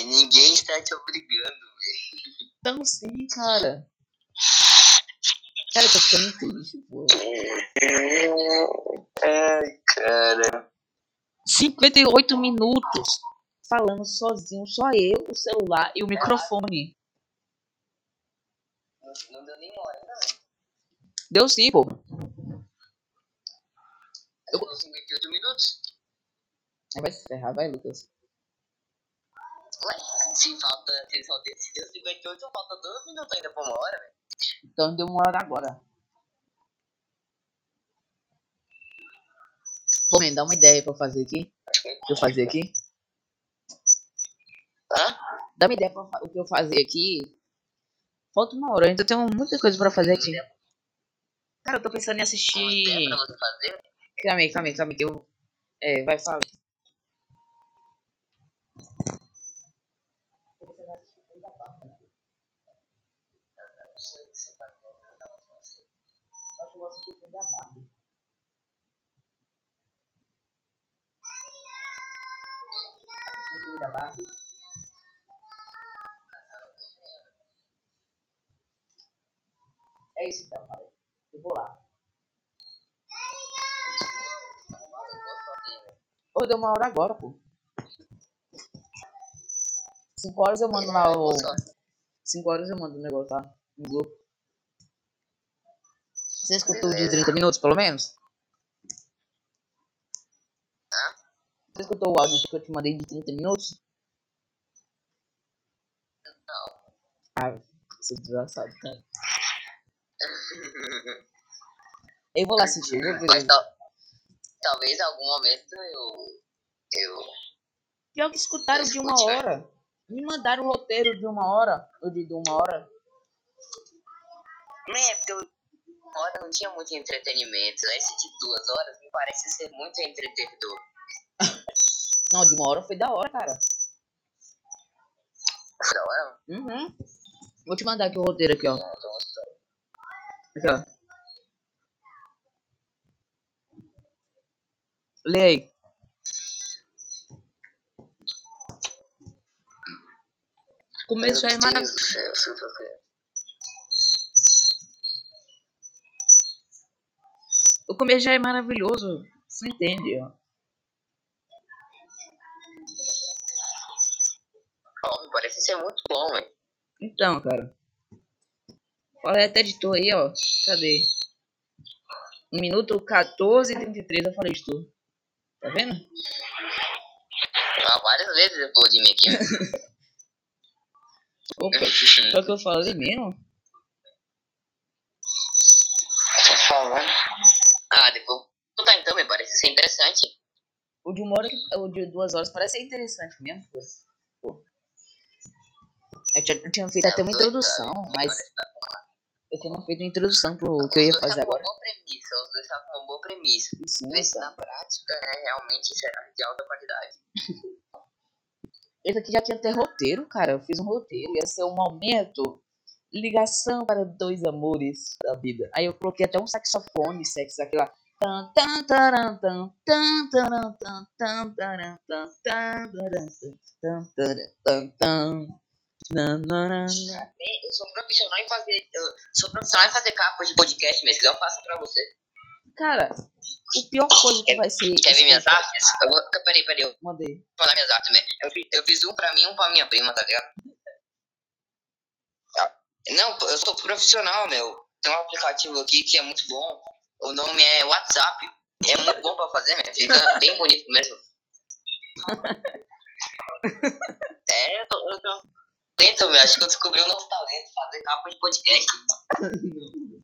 ninguém está te obrigando. Então sim, cara. Cara, eu tô ficando triste, pô. (laughs) Ai, cara. 58 minutos falando sozinho, só eu, o celular e o microfone. Não, não deu nem hora, não. Deu sim, pô. Eu... Deu 58 minutos. Aí vai se ferrar, vai, Lucas. Ué, se falta. Se, só deu, se deu 58, só falta 2 minutos ainda pra uma hora, velho. Então deu uma hora agora. Pô, man, dá uma ideia pra eu fazer aqui. Que eu fazer aqui? Dá uma ideia pra o que eu fazer aqui. Falta uma hora, ainda tenho muita coisa pra fazer aqui. Cara, eu tô pensando em assistir. Calma aí, calma aí, calma aí, que eu. É, vai falar. É isso então, cara. Eu vou lá. Ô, deu uma hora agora, pô. 5 horas eu mando lá o. 5 horas eu mando o negócio lá. No grupo. Você escutou de 30 minutos, pelo menos? Você escutou o áudio que eu te mandei de 30 minutos? Não. Ah, você é desgraçado, cara. Eu vou lá assistir, Mas ver. tal, talvez em algum momento eu. Eu. Pior que escutaram de uma hora. Me mandaram o roteiro de uma hora. Ou de de uma hora. Man, é porque eu, uma hora não tinha muito entretenimento. Esse de duas horas me parece ser muito entretenedor. (laughs) Não, de uma hora foi da hora, cara. Da hora? Uhum. Vou te mandar aqui o roteiro aqui, ó. Não, ó. Lê aí. O começo já é maravilhoso. O começo já é maravilhoso. Você entende, ó. Me parece ser muito bom, velho. Então, cara. Falei até editor aí, ó. Cadê? 1 minuto 14 e 33 eu falei de tudo. Tá vendo? Ah, várias vezes eu vou de mim aqui. (laughs) Opa, só que eu falei mesmo? Tô falando. Ah, depois. Tá, então, me parece ser interessante. O de uma hora, que- o de duas horas parece ser interessante mesmo, pô. Pô. Eu tinha, eu tinha feito até uma introdução, mas eu tinha feito uma introdução pro que eu ia fazer tá agora. uma boa premissa, os dois tá com uma boa premissa. Sim, Mas cara. na prática, né, realmente será de alta qualidade. (laughs) Esse aqui já tinha até roteiro, cara. Eu fiz um roteiro. Ia ser um momento. Ligação para dois amores da vida. Aí eu coloquei até um saxofone sexo aqui Eu sou profissional em fazer. Eu sou profissional em fazer capas de podcast, mas eu faço pra você. Cara, o pior coisa que vai ser. Quer ver minhas artes? Eu vou. Peraí, peraí, eu vou Mandei. mandar minhas artes também. Eu fiz, eu fiz um pra mim e um pra minha prima, tá ligado? Tá. Não, eu sou profissional, meu. Tem um aplicativo aqui que é muito bom. O nome é WhatsApp. É muito bom pra fazer, meu. Fica bem bonito mesmo. (laughs) É, eu tô. Eu tô... Talento, meu. Acho que eu descobri um novo talento, fazer capa de podcast. (laughs)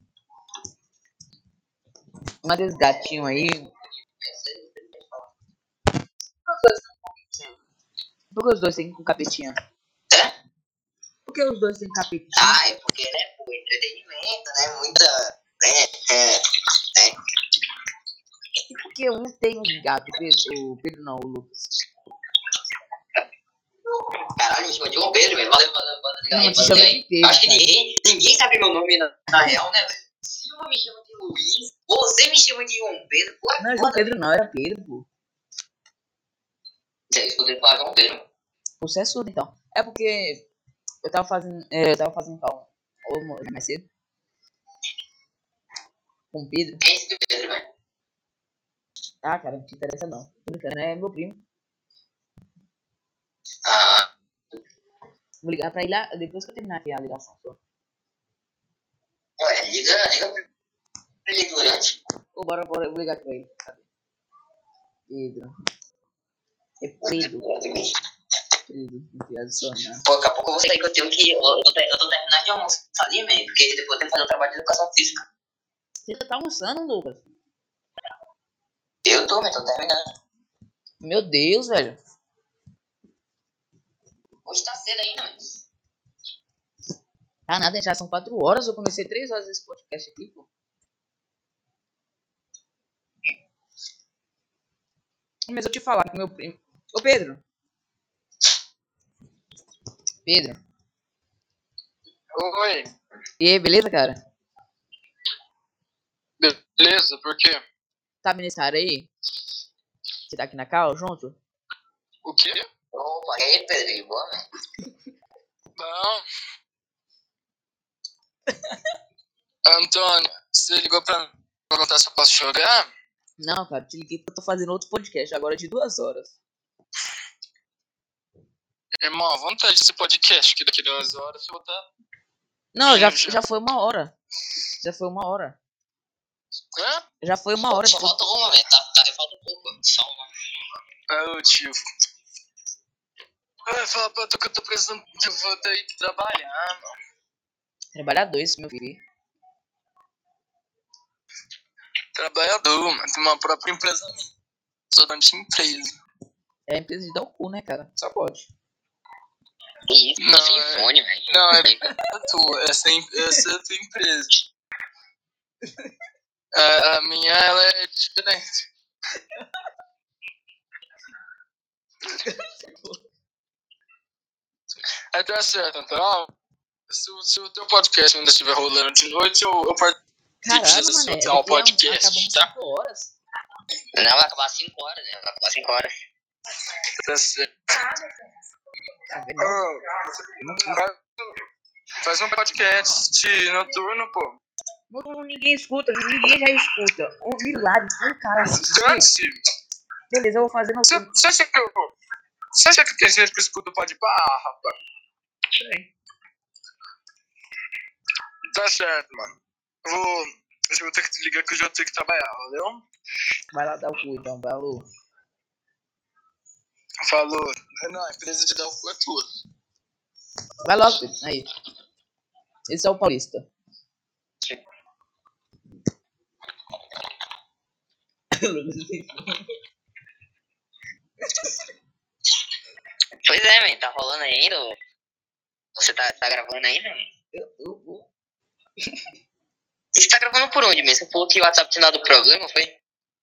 Manda esse gatinho aí. Por que os dois têm com capetinha? É? Por que os dois têm capetinha? Ah, é porque, né, pô, entretenimento, né? Muita. É, é. Porque um tem um gato, o Pedro, o Pedro não, o Lucas. Caralho, me chamou de Pedro, velho. Valeu, valeu, valeu. Não, Valeu, chama aí. Pedro, Acho que ninguém, ninguém sabe meu nome na, na real, né, velho? Silva me chama de Luiz, você me chama de João Pedro. Pô, Não, João Pedro não, era Pedro, pô. Já escutei falar João Pedro. Você é surdo, então. É porque eu tava fazendo, é, eu tava fazendo calma. Ou mais cedo. Com Pedro. Quem é esse Pedro, velho? Ah, cara, não te interessa não. Brincando, é meu primo. Ah, Vou ligar pra ele lá, depois que eu terminar aqui a ligação. Só. ué, liga, liga pra ele durante. Ô, bora, bora, eu vou ligar pra ele. Cadê? Pedro. É Pedro. Pedro, né? Pô, daqui a pouco eu vou sair que eu tenho que. Eu, eu, tô, eu tô terminando de almoçar ali, mesmo, porque depois eu tenho que fazer um trabalho de educação física. Você já tá almoçando, Lucas? Eu tô, mas tô terminando. Meu Deus, velho. Hoje tá cedo ainda, velho. Tá nada, já são 4 horas. Eu comecei 3 horas esse podcast aqui, pô. Mas eu te falar que meu primo. Ô, Pedro. Pedro. Oi, E aí, beleza, cara? beleza, por quê? Tá nessa área aí? Você tá aqui na cal junto? O quê? Opa, e aí, Pedro, boa, velho? Não. (laughs) Antônio, você ligou pra perguntar se eu posso jogar? Não, cara, te liguei porque eu tô fazendo outro podcast agora de duas horas. Irmão, vamos ter esse podcast que daqui duas horas eu vou estar. Não, já, Já. foi uma hora. Já foi uma hora. Hã? Já foi uma hora de Só pod- falta uma, velho. Tá, tá, falta pouco. Só uma. Ah, ô tio. Ai, fala pra tu que eu tô precisando que eu vou ter que trabalhar, mano. trabalhador isso, meu filho. Trabalhador, mano. Tem uma própria empresa minha. Sou dono de empresa. É a empresa de dar o cu, né, cara? Só pode. Isso, Não, é- fone, velho. Não, é tua. Essa é, essa é a tua empresa. A, (laughs) a minha, ela é diferente. (laughs) (laughs) Aí tá certo, então, se, o- se o teu podcast ainda estiver rolando de noite, eu, eu participo desse mané. seu daqui a um- podcast, tá? 5 horas. Não, vai acabar 5 horas, né? Vai acabar 5 horas. Tá certo. Ô, faz- um podcast noturno, pô. Não, ninguém escuta, ninguém já escuta. Um milagre, um cara. Dante, Beleza, eu vou fazer no. você você acha que eu. Você acha que tem gente que escuta o pode pá, rapaz? Tá certo, mano. Eu vou. Eu vou ter que te ligar que eu já tenho que trabalhar, valeu? Vai lá dar o cu então, falou. Falou. Não, a empresa de dar o cu é tua. Vai logo. Aí. Esse é o Paulista. (laughs) Pois é, man, tá rolando ainda? Você tá, tá gravando ainda, man? Eu- eu- Você tá gravando por onde, man? Você falou que o WhatsApp tinha dado problema, foi?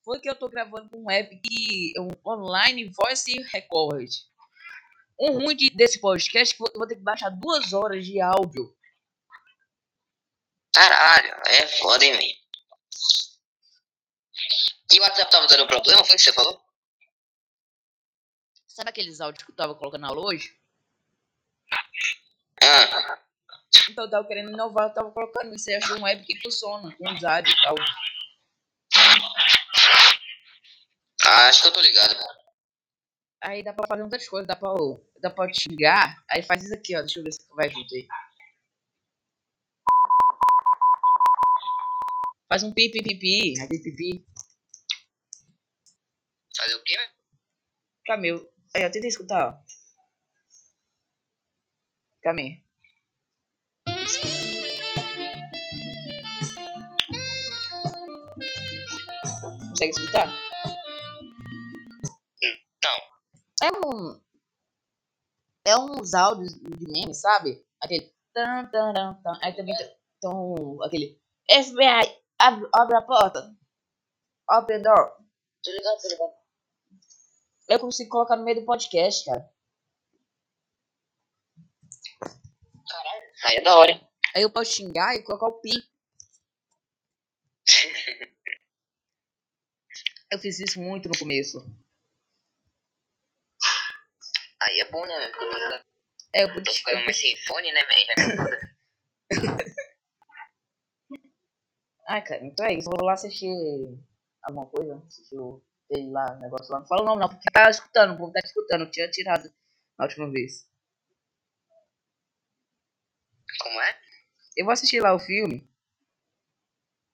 Foi que eu tô gravando com um app que. Um online voice record. Um ruim de- desse podcast que eu vou ter que baixar duas horas de áudio. Caralho, é foda, hein, man? E o WhatsApp tava dando problema, foi o que você falou? Sabe aqueles áudios que eu tava colocando aula hoje? Ah, Então eu tava querendo inovar, eu tava colocando isso. aí, achei um app que funciona, com usuário e tal. ah, acho que eu tô ligado. Aí dá pra fazer muitas coisas, dá pra, dá pra xingar. Aí faz isso aqui, ó. Deixa eu ver se vai junto aí. Faz um pi, pi, pi, pi. Aí, pi, pi, pi. Fazer o quê? Camil. Aí, ó, tenta escutar, ó. Camil. Consegue escutar? Não. É um. É uns áudios de meme, sabe? Aquele. Tan, tan, tan, tan. Aí também tem tem aquele. FBI, abre, abre a porta. Open door. Tô ligado, tô ligado. Eu consigo colocar no meio do podcast, cara. Aí é da hora, hein? Aí eu posso xingar e colocar o pi. (laughs) Eu fiz isso muito no começo. Aí é bom, né, É, eu tô ficando mais sem fone, né, foda. (laughs) Ah, cara, então é isso. Eu vou lá assistir alguma coisa. Assistir o sei lá, negócio lá. Não fala não, não, porque tá escutando, o povo tá escutando. Eu tinha tirado na última vez. Como é? Eu vou assistir lá o filme.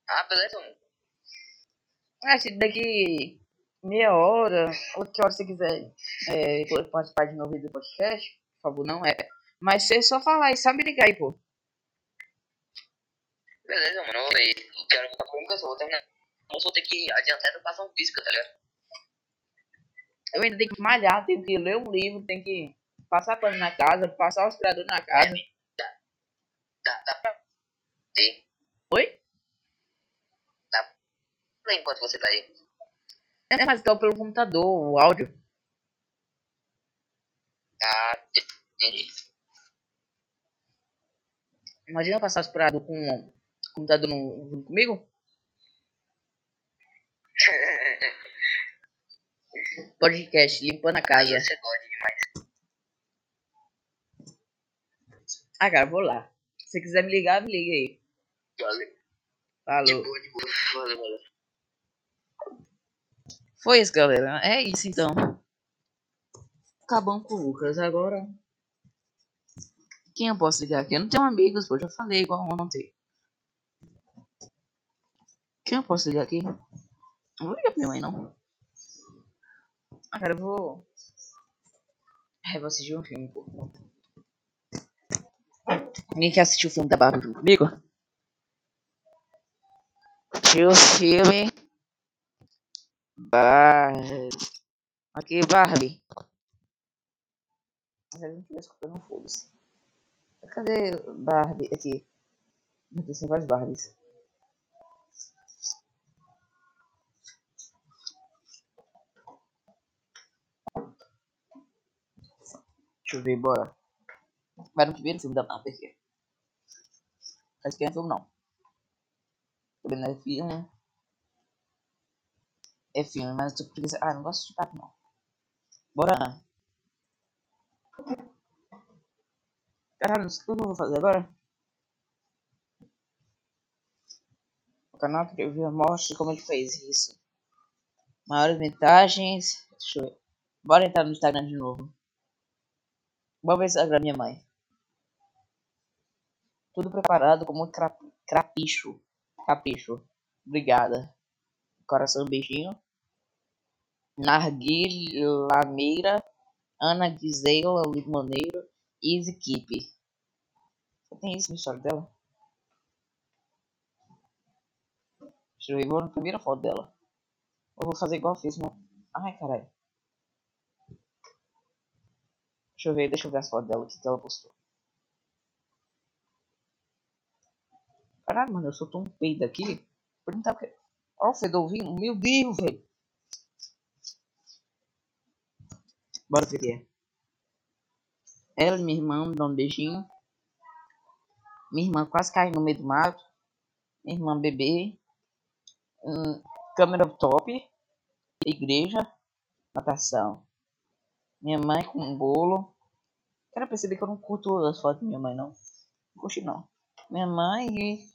Ah, beleza, mano. Ah, se daqui meia hora, ou que hora você quiser é, participar de novo do podcast, por favor, não é. Mas você só falar só me ligar aí, pô. Beleza, mano. Eu, eu quero ficar com eu vou terminar. Eu vou ter que adiantar a educação física, tá ligado? Eu ainda tenho que malhar, tenho que ler um livro, tenho que passar pano na casa, passar o aspirador na casa. Dá, dá pra. Ei, Oi? enquanto você tá aí. É, mas então pelo computador, o áudio. Ah, entendi. Imagina passar aspirador com o computador no, comigo? (laughs) Podcast, limpando a casa. você pode demais. Ah, cara, vou lá. Se você quiser me ligar, me liga aí. Valeu. Falou. boa, de boa. Valeu, valeu. Foi isso, galera. É isso, então. Acabamos com o Lucas. Agora... Quem eu posso ligar aqui? Eu não tenho amigos, pô. Já falei igual ontem. Quem eu posso ligar aqui? Não vou ligar pra minha mãe, não. Cara, eu vou... É, vou assistir um filme, pô. Ninguém quer assistir o filme da Barbie junto comigo? Assistir o filme... Barbie... Aqui, Barbie. Mas a gente vai escutando, foda-se. Cadê Barbie? Aqui. Tem várias Barbies. Deixa eu ver, bora. Vai no primeiro filme da Marvel aqui. Acho que é filme não. Não é filme. É filme, mas eu tô preguiça. Ah, não gosto de papo não. Bora. Caralho, o que eu vou fazer agora? O canal vi mostra como ele fez isso. Maiores vantagens. Deixa eu ver. Bora entrar no Instagram de novo. O Instagram da minha mãe. Tudo preparado com muito crap, crapicho. Capricho. Obrigada. Coração, beijinho. Narguilameira. Ana Gisela Limoneiro. Easy Keep. Tem isso na história dela? Deixa eu ver, vou na primeira foto dela. Eu vou fazer igual eu fiz, não. Ai, caralho. Deixa eu ver, deixa eu ver as fotos dela que ela postou. Caralho, mano, eu soltou um peido aqui. Ó, o fedor vindo. Meu Deus, velho. Bora ver o que é. Ela e minha irmã dão um beijinho. Minha irmã quase cai no meio do mato. Minha irmã bebê. Hum, câmera top. Igreja. Natação. Minha mãe com um bolo. Quero perceber que eu não curto as fotos da minha mãe, não. Não curti, não. Minha mãe e.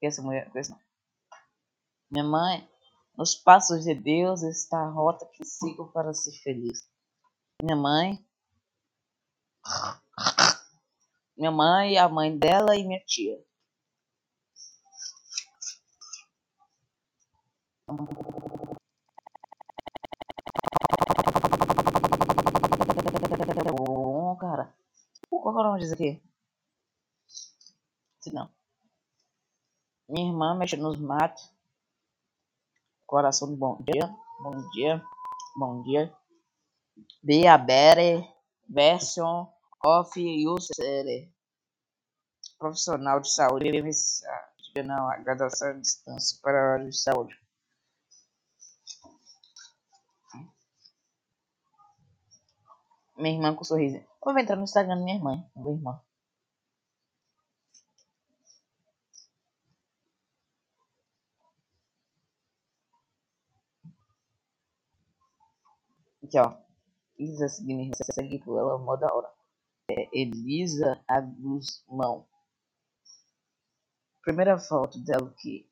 Essa mulher. Essa... Minha mãe. Nos passos de Deus está a rota que sigo para ser feliz. Minha mãe. Minha mãe, a mãe dela e minha tia. Qual é o nome disso aqui? Se não. Minha irmã mexe nos matos. Coração do bom dia. Bom dia. Bom dia. Be a better version of user. Profissional de saúde não a graduação à distância para a área de saúde. Minha irmã com sorriso. Vou entrar no Instagram da minha irmã. Minha irmã. Aqui, ó. Elisa seguindo segue por ela, mó da hora. É Elisa Agusmão. Primeira foto dela que,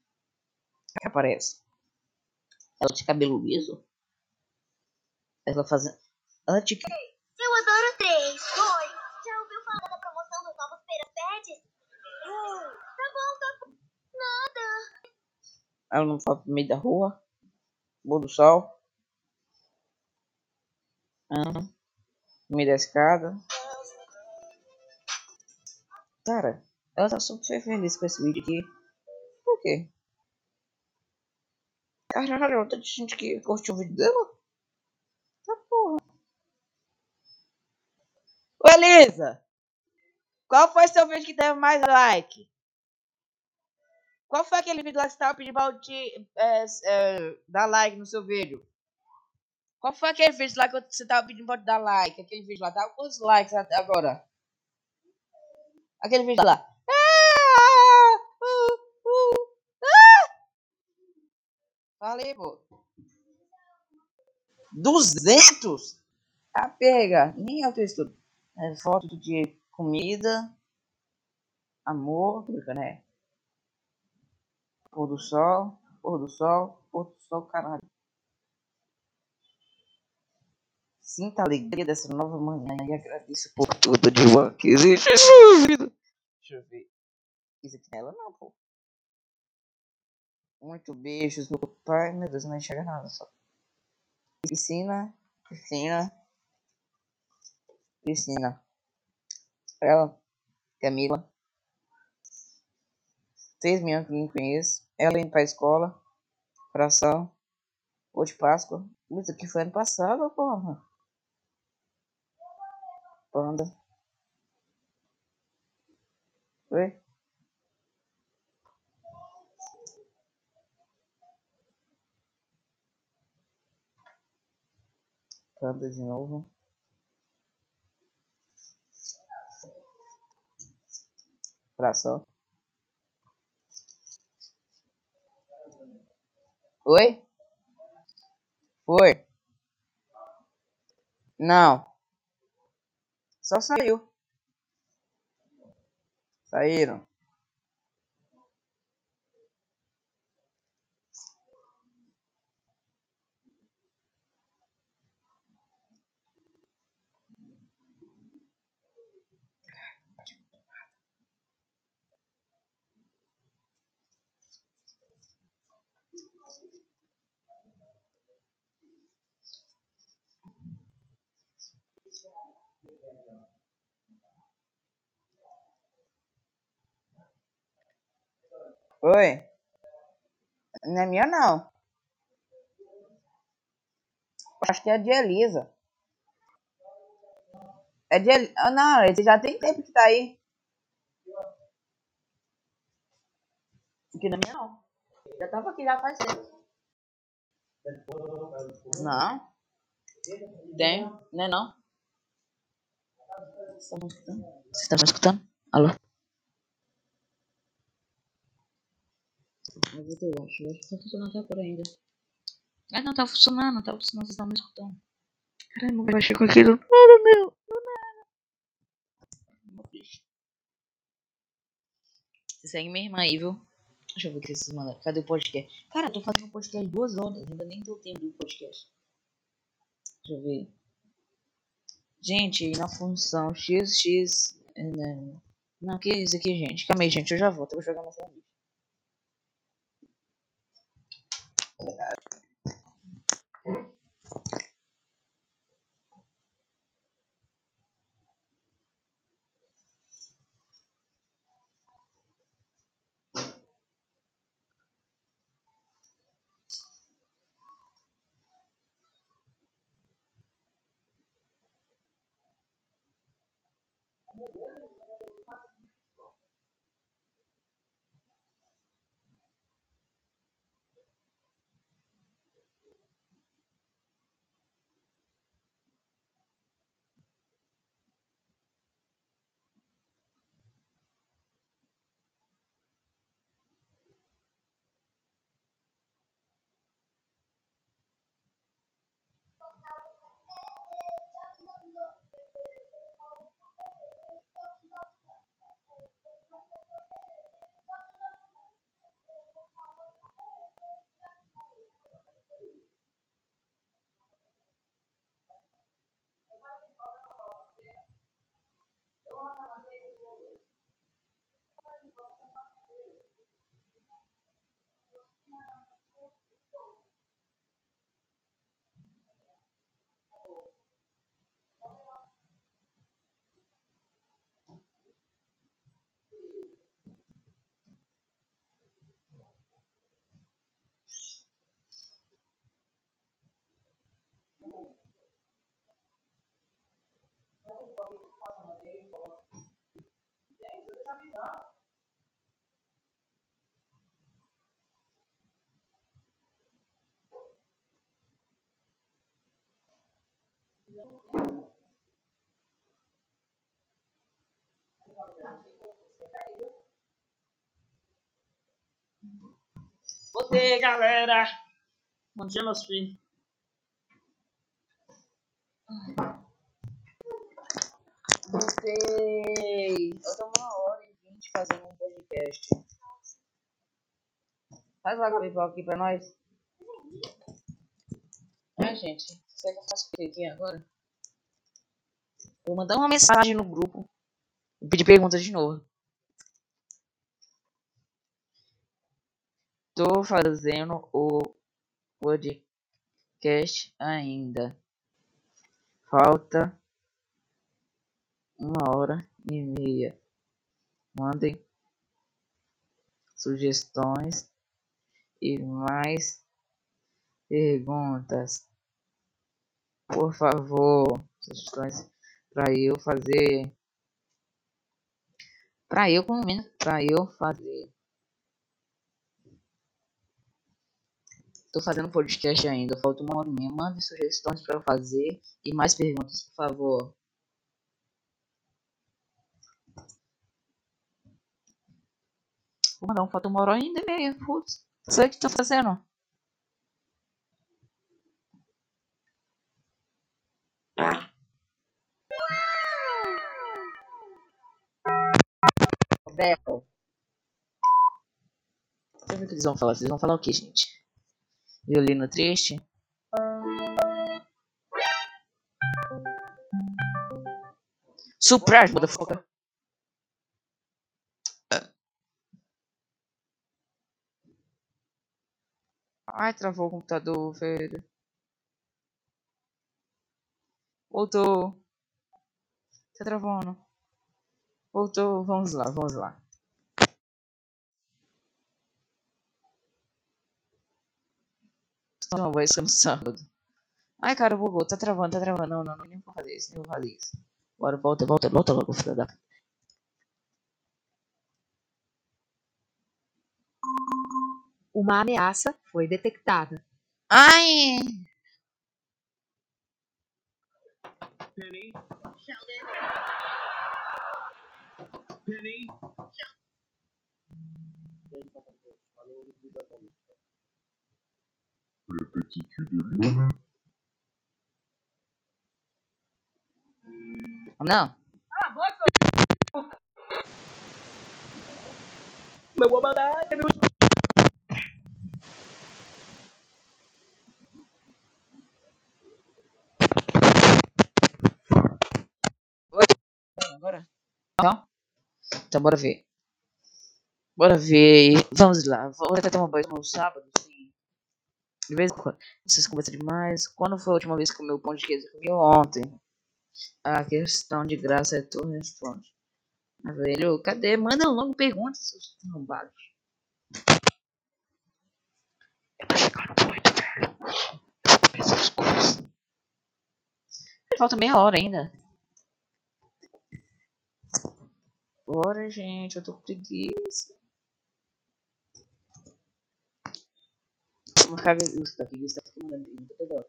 que aparece. Ela de cabelo liso. Ela fazendo. Ela de. Eu adoro três. Oi. Já ouviu falar da promoção dos novos Pera Pets? Hum, tá bom, tá bom. Nada. Ela não foto no meio da rua. Boa do sol. Ah, no meio da escada. Cara, ela tá super feliz com esse vídeo aqui. Por quê? Caralho, tá de gente que curtiu o vídeo dela? Tá porra. Ô Elisa! Qual foi seu vídeo que teve mais like? Qual foi aquele vídeo lá que você tava pedindo pra te é, é, dar like no seu vídeo? Qual foi aquele vídeo lá que você tava pedindo pra te dar like? Aquele vídeo lá, tá quantos likes até agora? Aquele vídeo lá. Ah, uh, uh, ah. Falei, pô. 200? Ah, pega. Nem eu estudo. É, foto de comida. Amor, né? Pôr do sol, pôr do sol, pôr do sol, caralho. Sinta a alegria dessa nova manhã e agradeço por tudo de bom que existe. Deixa eu ver. Isso aqui nela não, pô. Muito beijos, meu pai. Meu Deus, não enxerga nada só. Piscina, piscina, piscina. Ela, Camila. Três meninas que eu não conheço. Ela indo pra escola. Fração. Ou de Páscoa. Isso aqui foi ano passado, porra. Panda. Oi? Panda de novo. Pra. Oi? Foi? Não. Só saiu. Saíram. Oi? Não é minha, não. Acho que é de Elisa. É de El... ah, Não, esse já tem tempo que tá aí. Aqui na minha, não. Já tava aqui já faz tempo. Não. Tem, né não? Você tá me escutando? Alô? Mas eu acho, eu acho que tá funcionando até agora ainda. Ah, não tá funcionando, não tá funcionando, vocês estão me escutando. Caramba, vai mexer com aquilo. Nada, meu. Você segue minha irmã aí, viu? Deixa eu ver o que vocês mandaram. Cadê o podcast? Cara, eu tô fazendo um podcast duas horas, ainda nem deu tempo do podcast. Deixa eu ver. Gente, na função XX. eh, Não, não que é isso aqui, gente? Calma aí, gente, eu já volto. Eu vou jogar mais uma vez. Voltei, galera! Bom dia, meus filhos. Voltei! Eu tô uma hora e vinte fazendo um podcast. Faz logo a pipoca aqui pra nós. É, gente. Será que eu faço o que aqui agora? Vou mandar uma mensagem no grupo. Vou pedir perguntas de novo. Tô fazendo o podcast ainda. Falta uma hora e meia. Mandem sugestões e mais perguntas. Por favor, sugestões para eu fazer. Para eu, pelo menos, para eu fazer. Tô fazendo podcast ainda, falta uma hora e meia. Mandem sugestões para fazer e mais perguntas, por favor. Pô, não, falta uma hora ainda e meia. Putz, sei o que tô fazendo. Bethel. Eu ver o que eles vão falar. Vocês vão falar o que, gente? Violino triste? Surprise, motherfucker. Ai, travou o computador, velho. Voltou. Tá travando. Voltou. Vamos lá, vamos lá. Não, vai ser no sábado. Ai, cara, bugou. Tá travando, tá travando. Não, não, não. Nem vou fazer isso, nem vou fazer isso. Bora, volta, volta, volta logo, filha da... Uma ameaça foi detectada. Ai! Penny nem. Não. Ah, bota! Meu babadá, meu? Não. Então bora ver. Bora ver. Vamos lá. Vou até tomar banho no sábado, sim. De vez em quando. Vocês conversam demais. Quando foi a última vez que comeu pão de queijo? Comi ontem. A questão de graça é tu responde. Ah, velho, cadê? Manda logo perguntas, seus arrombados. Eu tô chegando muito, velho. Eu vou pensar as coisas. Falta meia hora ainda. Bora, gente. Eu tô com preguiça. Vou ficar daqui. Isso daqui mandando pergunta toda hora.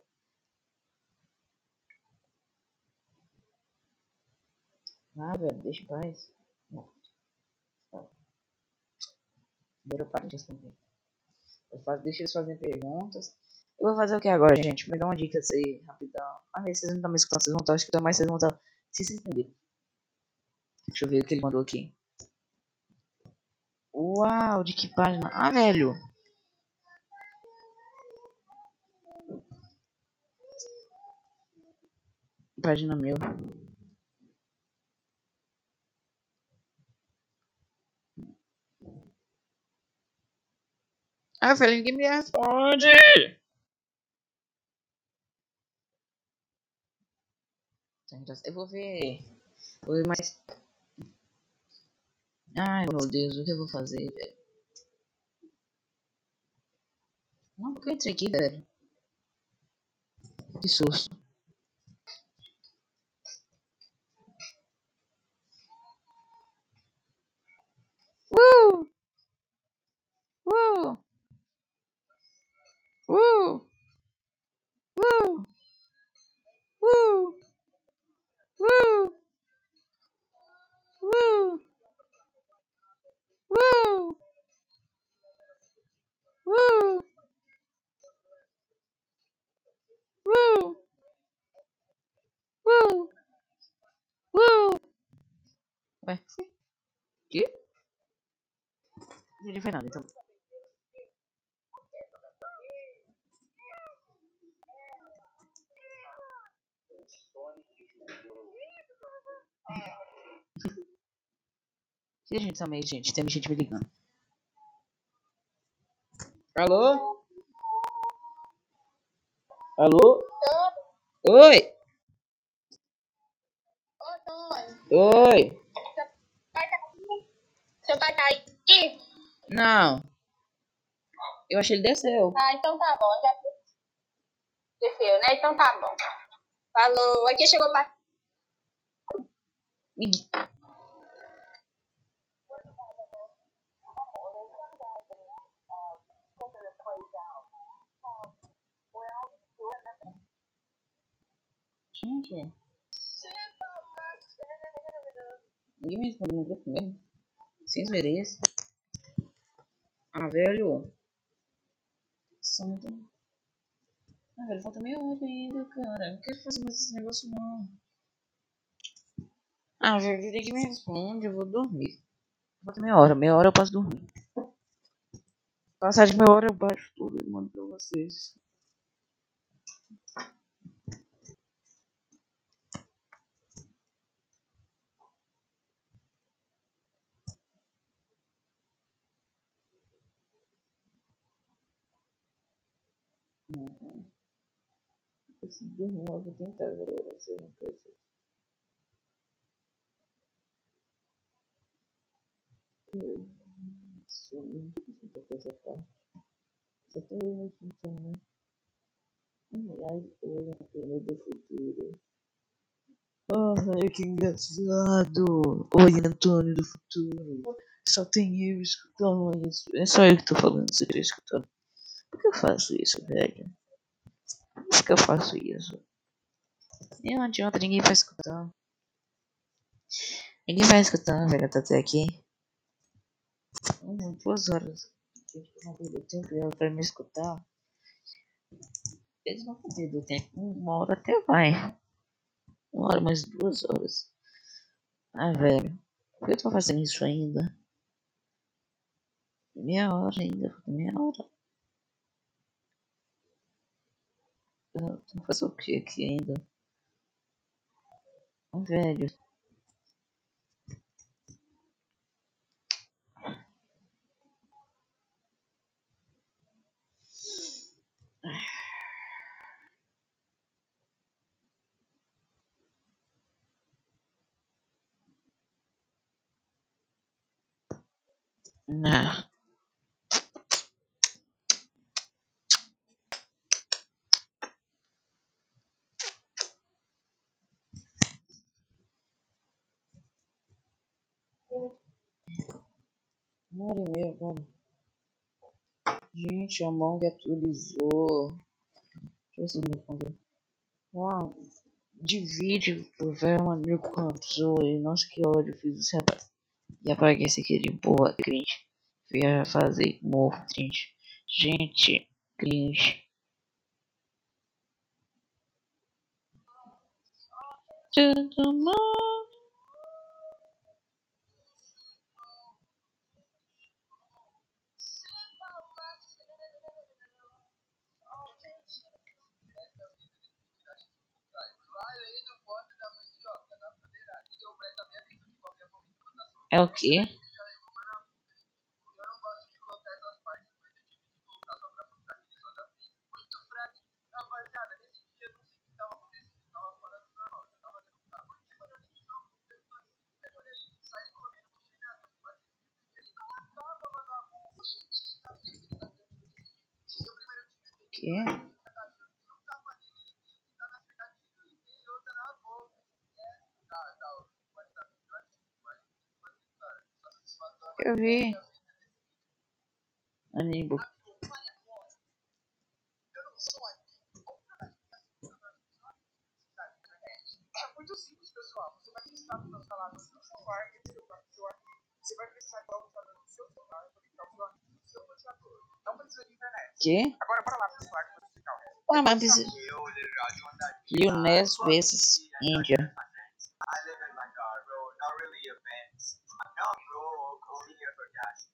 Ah, velho, deixa em paz. Tá. Primeiro eu paro de responder. Eu faço, deixa eles fazerem perguntas. Eu vou fazer o que agora, gente? Me dá uma dica aí, rapidão. Ah, vocês não estão me escutando, vocês vão estar escutando, mas vocês vão estar. Vocês entenderem. Deixa eu ver o que ele mandou aqui. Uau, de que página? Ah, velho. Página meu. Ah, velho, ninguém me responde. Eu vou ver. Vou ver mais. Ai, meu Deus, o que eu vou fazer, velho? Não, porque eu entrei aqui, velho. Que susto. Uh! Uh! Uh! Uh! Uh! Uh! Uh! Woo! Woo! Woo! Woo! Woo! Ouais. Ok. J'ai fait dans les. Yeah. Então. Que gente também, gente. Tem gente me ligando. Alô? Alô? Oi? Oi? Seu pai tá aí? Não. Eu achei ele desceu. Ah, então tá bom. Já desceu, né? Então tá bom. Falou. Aqui chegou o pai. Gente. Ninguém me respondeu no grupo mesmo. Sem esse. Ah, velho. Santo. Ah, velho, falta meia hora ainda, cara. Não quero fazer mais esse negócio, não. Ah, velho, direito que me responde, eu vou dormir. Falta meia hora, meia hora eu posso dormir. Passar de meia hora eu baixo tudo e mando pra vocês. Dormir, eu vou tentar, eu não preciso. Sim, muita coisa tá. Só tô eu aqui também. Ai, olha, pelo do futuro. Ai, que engraçado! Oi, Antônio do futuro. Só tem eu escutando isso. É só eu que tô falando, você tá escutando. Por que eu faço isso, velho? Por que eu faço isso? Não adianta, ninguém vai escutar. Ninguém vai escutar, velho, tá até aqui. Hum, duas horas. Não perder tempo, ela vai me escutar. Eles não vão tempo. Uma hora até vai. Uma hora, mais duas horas. Ah, velho. Por que eu tô fazendo isso ainda? Meia hora ainda, meia hora. Eu tô fazendo o que aqui ainda? Velho. Nah. Uma hora e meia, cara. Gente, a Among atualizou. Deixa eu ver se eu me encontro. Uau. Divide por velho maníaco com a Zoe. Nossa, que ódio. Fiz isso, rapaz. E apaguei esse aqui de porra, cringe. Via fazer morro, cringe. Gente, cringe. Tudo mal. É o quê? Que? Eu vi. Amigo. É muito simples, pessoal. Você vai no seu celular Você vai no seu celular o seu. Não precisa de internet. Que? Agora, bora lá, pessoal, que eu vou explicar mas precisa. Índia.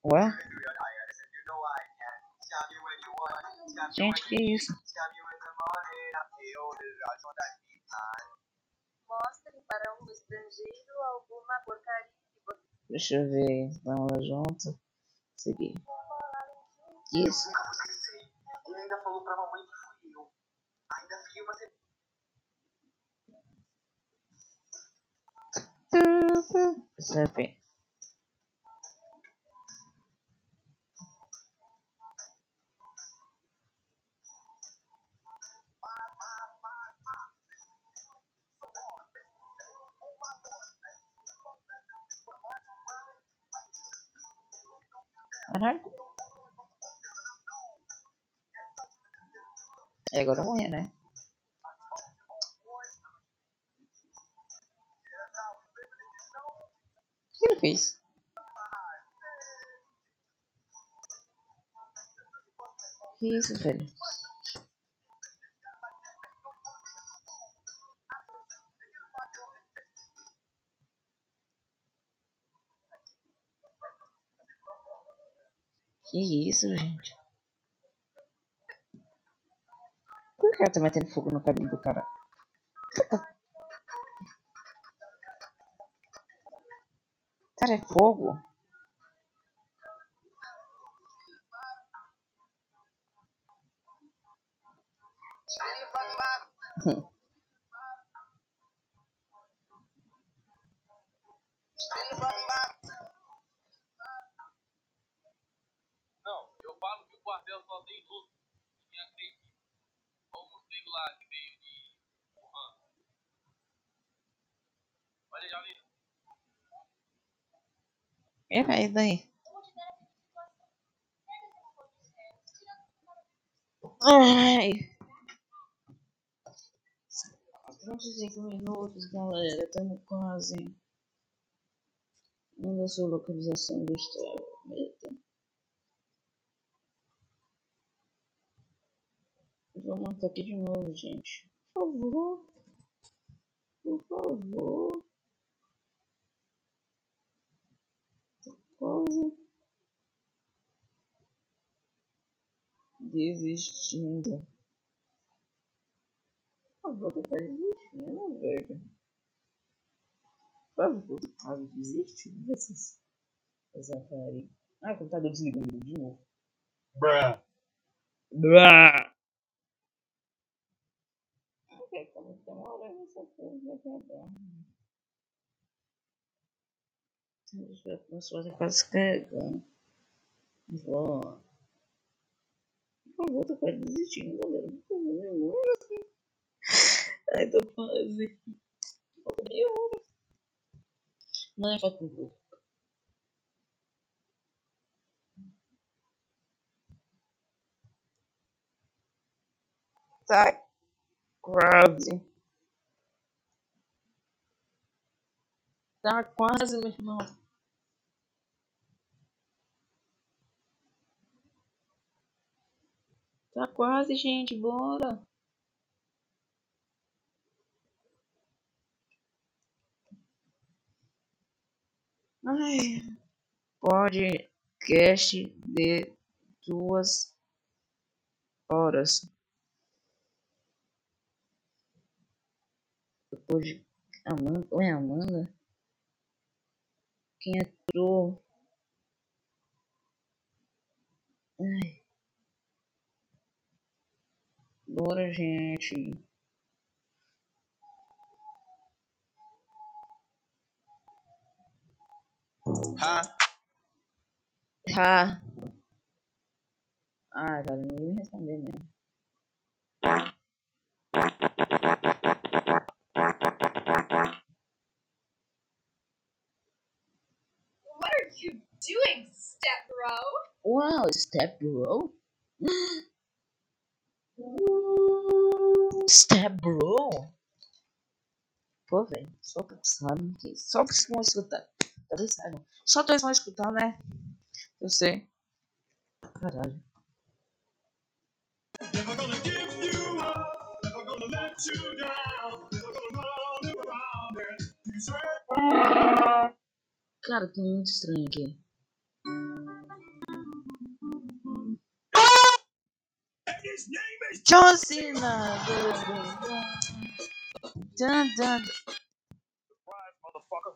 Ué? Gente, que isso? Mostre para um estrangeiro alguma porcaria que você Deixa eu ver. Vamos lá junto. Seguir. Isso. Ele ainda falou pra mamãe que fui eu. Ainda filma você. Deixa eu Caralho. E agora morrer, né? O que ele fez? Que isso, velho? Que isso, gente? Por que cara tá metendo fogo no cabelo do cara? Cara, é fogo? Hum. Não, eu falo que o quartel só tem russo. Ninguém acredita. Como o nego lá que veio de Wuhan. Olha, já vi. É, vai daí. Ai. 25 minutos, galera. Estamos quase. Manda sua localização do estrago. Vou montar aqui de novo, gente. Por favor. Por favor. Quase. Desistindo. Por favor, tu tá desistindo, velho. Por favor, tu tá desistindo dessas. Essa pare. Ah, o computador desligou de novo. Bruh. Brá. Ok, como demora coisa vai acabar. Deixa eu ver como se quase carregando. Vou. Por favor, tô quase desistindo, galera. Por favor, demora. Ai, tô quase. Falta meia hora. Não é falta um. Tá quase. Tá quase, meu irmão. Tá quase, gente. Bora. Ai. Podcast de duas horas. Hoje. Amanda. Oi, Amanda? Quem entrou? Ai. Bora, gente. Ha. Tá. Ah, cara, não ia responder mesmo. Doing, step bro? Wow, step bro. Step bro. Pô, velho, só que sabe. que- Só que vocês vão escutar. Talvez saibam. Só dois vão escutar, né? Eu sei. Caralho. Never gonna give you up. His name is John Cena! Dun, dun. Surprise, motherfucker.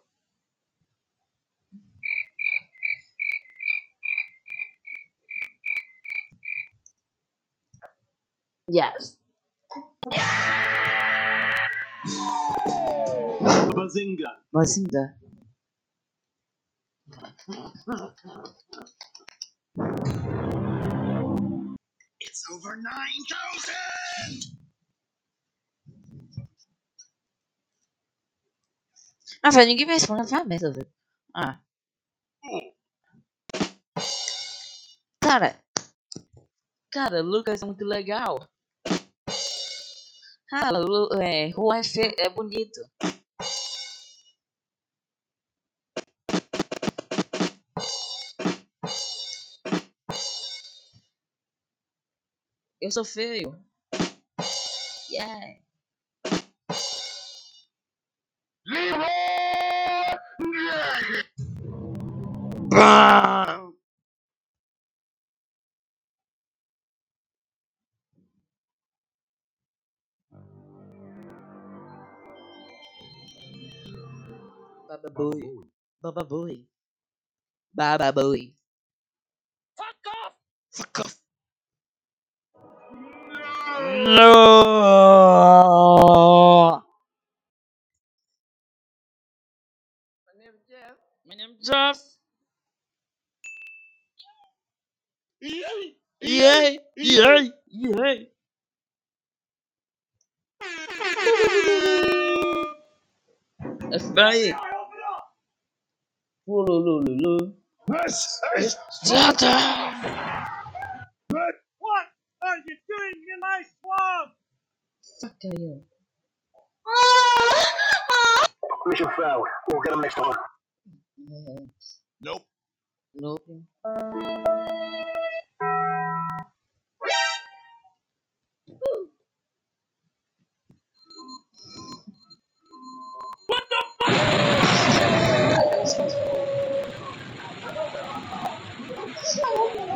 Yes. Bazinga. Bazinga. It's over 9,000. Ah, velho, ninguém vai responder essa merda, velho. Ah. Cara. Cara, Lucas é muito legal. Ah, Lu, é, Juan é, é bonito. Eu sou feio. Yeah. Baba Booey. Baba Booey. Baba Booey. Fuck off! Fuck off. No. My name is Jeff. My name's Jeff. Yay! Yay! Yay! Yay! Espera aí. Ulululu. Santa! What are you doing in my swamp? Fuck are you? Mission failed. We'll get them next time. Nope. Nope. What the fuck?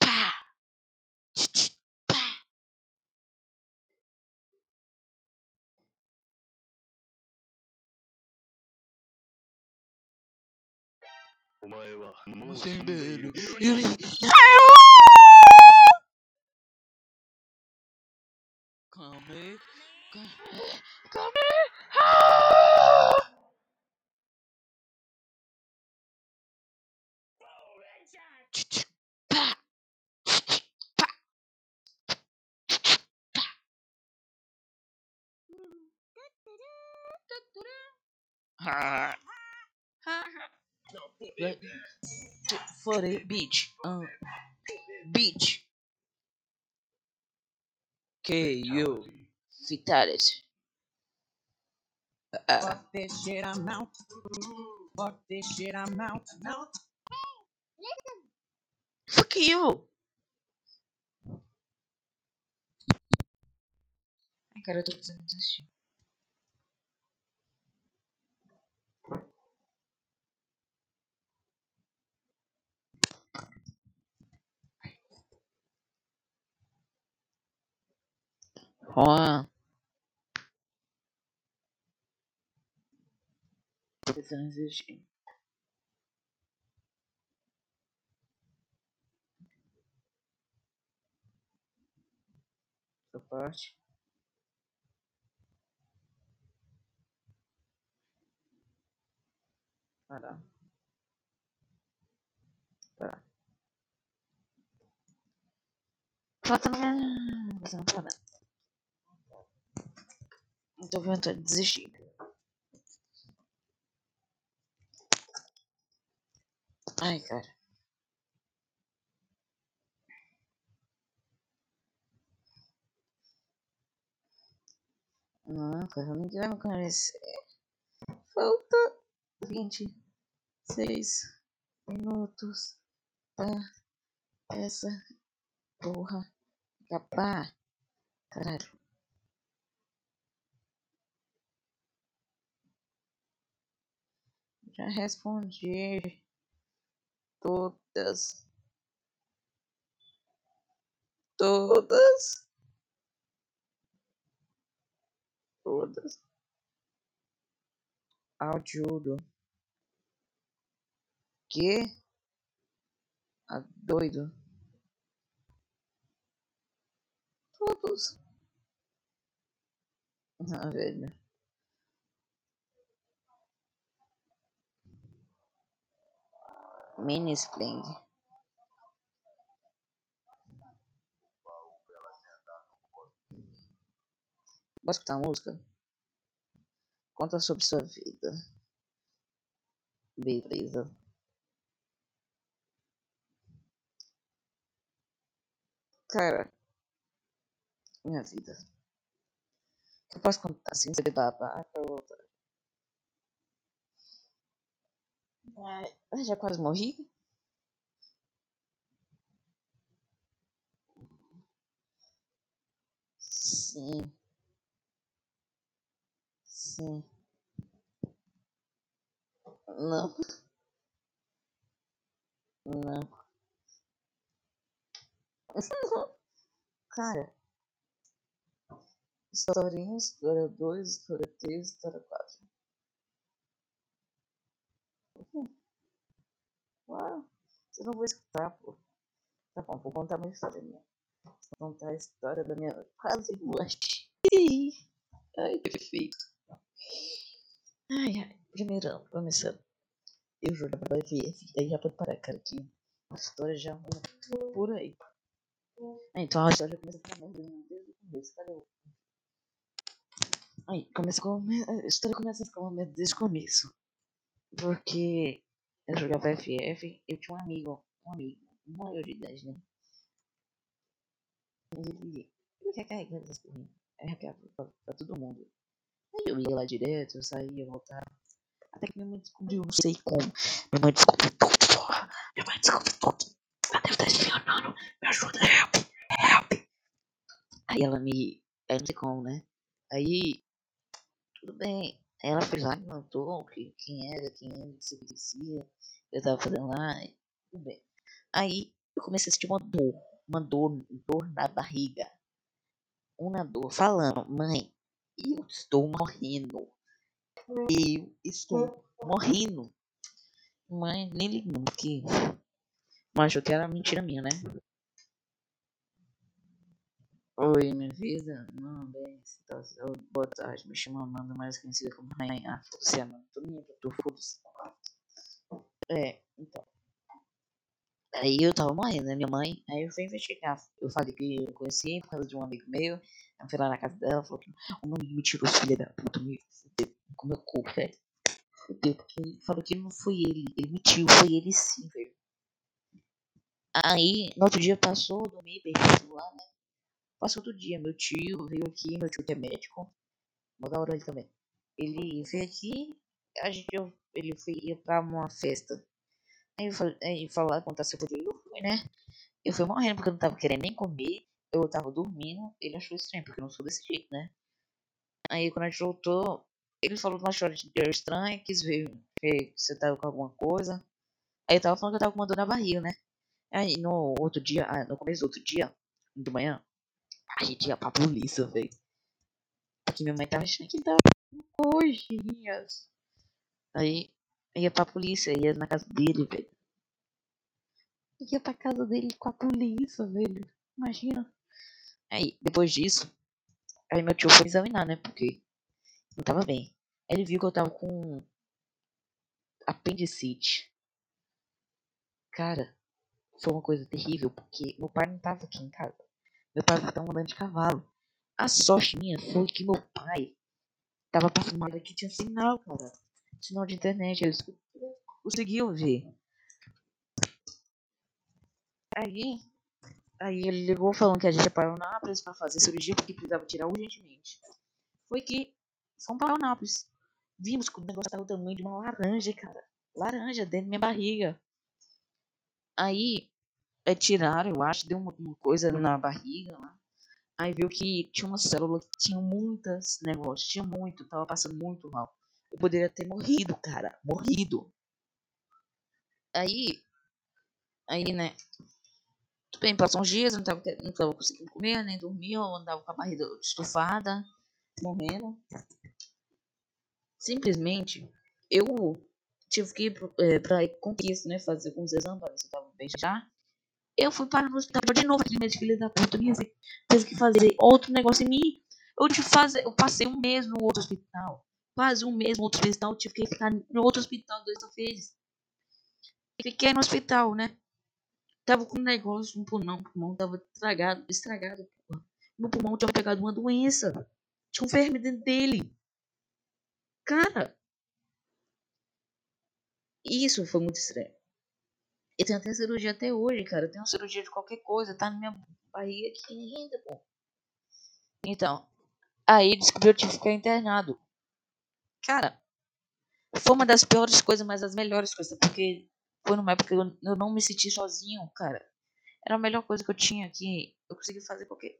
Pá. Pá. Sem beijo. Come here. Come come here. Ah. Ah. Like, t- for the beach. Uh, beach. KO. Fatality. Uh, Fuck this shit, I'm out. Fuck this shit, I'm out. I'm out. fuck you. Ai, cara, eu tô precisando desistir. Ó. Essa parte. Parar. Parar. Falta. Não tô vontade de desistir. Ai, cara. Não, cara, ninguém vai me conhecer. Falta 26 minutos pra essa porra acabar. Caralho. Já respondi todas. Todas. Todas. Áudio. Que? Ah, doido. Todos. Ah, velho. Spling. Posso escutar uma música? Conta sobre sua vida. Beleza. Cara, minha vida. Eu posso contar assim, ser babaca ou outra. Eu já quase morri. Sim. Sim. Não. Não. Cara. Historinha, história 2, história 3, história 4. Claro. Você não vai escutar, pô. Tá bom, vou contar uma história minha. Vou contar a história da minha quase morte. Ai, perfeito. Ai, ai. Primeirão, começando. Eu jogava FF. Aí já pode parar, cara, que a história já vai por aí. Então a história começa com a merda desde o começo. Cadê o. Aí, começa com. A história começa com a merda desde o começo. Porque eu jogava FF, eu tinha um amigo, um amigo, maior de idade, né? Ele, ele recarregava essas porrinhas. Aí recarregava pra, pra todo mundo. Aí eu ia lá direto, eu saía, voltava. Até que minha mãe descobriu, não sei como. Minha mãe descobriu tudo, porra. Minha mãe descobriu tudo. Ela deve estar espionando. Me ajuda, help, help. Aí ela me. Aí não sei como, né? Aí. Tudo bem. Ela foi lá, me contou que, quem era, quem era, que se conhecia. Eu tava fazendo lá. Tudo bem. Aí eu comecei a sentir uma dor. Uma dor, dor na barriga. Uma dor. Falando, mãe, eu estou morrendo. Eu estou morrendo. Mãe, nem ligando que. Mas achou que era mentira minha, né? Oi, minha vida. Não, bem, tá, boa tarde. Me chamo Amanda, mais conhecida como Rainha. Foda-se, Amanda. Tô nem pra foda-se. É, então. Aí eu tava morrendo, né? Minha mãe. Aí eu fui investigar. Eu falei que eu conheci por causa de um amigo meu. Eu fui lá na casa dela, falou que o meu amigo me tirou, filha da puta, me fudeu com meu cu, velho. Fudeu, porque ele falou que não foi ele. Ele mentiu, foi ele sim, velho. Aí, no outro dia passou, eu dormi, o celular, né? Passou outro dia, meu tio veio aqui, meu tio que é médico. Dar hora ele também. Ele veio aqui, a gente, eu, ele foi, ia pra uma festa. Aí eu falei, aí lá, contar se eu podia ir, eu fui, né? Eu fui morrendo porque eu não tava querendo nem comer. Eu tava dormindo, ele achou estranho, porque eu não sou desse jeito, né? Aí quando a gente voltou, ele falou que deu estranha, quis ver que você tava com alguma coisa. Aí eu tava falando que eu tava com uma dor na barriga, né? Aí no outro dia, ah, no começo do outro dia, de manhã, a gente ia pra polícia, velho. Porque minha mãe tava achando que tava coxinhas. Aí ia pra polícia, ia na casa dele, velho. Ia pra casa dele com a polícia, velho. Imagina. Aí, depois disso, aí meu tio foi examinar, né? Porque não tava bem. Aí ele viu que eu tava com apendicite. Cara, foi uma coisa terrível, porque meu pai não tava aqui em casa. Meu pai tava andando de cavalo. A sorte minha foi que meu pai tava passando uma que tinha sinal, cara. Sinal de internet. Eles conseguiam ver. Aí, aí ele ligou falando que a gente ia para Eunápolis pra fazer cirurgia porque precisava tirar urgentemente. Foi que fomos para Eunápolis. Vimos que o negócio tava do tamanho de uma laranja, cara. Laranja dentro da minha barriga. Aí, é, tiraram, eu acho, deu uma, uma coisa na barriga lá. Aí viu que tinha uma célula que tinha muitas negócios, tinha muito, tava passando muito mal. Eu poderia ter morrido, cara, morrido. Aí, aí, né, tudo bem, passou uns dias, eu não tava, não tava conseguindo comer, nem dormir, eu andava com a barriga estufada, morrendo. Simplesmente, eu tive que ir pro- eh, pra Conquista, né, fazer alguns exames pra ver se eu tava bem já. Eu fui parar no hospital de novo, médico filho da puta, disse, teve que fazer outro negócio em mim. Eu tive fazer, eu passei um mês no outro hospital. Quase um mês no outro hospital, tive que ficar no outro hospital dois vezes. Fiquei no hospital, né? Tava com um negócio no pulmão, o pulmão tava estragado, estragado. Meu pulmão tinha pegado uma doença. Tinha um verme dentro dele. Cara, isso foi muito estranho. Eu tenho até cirurgia até hoje, cara. Eu tenho cirurgia de qualquer coisa, tá na minha barriga aqui ainda, pô. Então, aí descobriu que eu tive que ficar internado. Cara, foi uma das piores coisas, mas as melhores coisas, porque foi numa época que eu, eu não me senti sozinho, cara. Era a melhor coisa que eu tinha aqui. Eu consegui fazer porque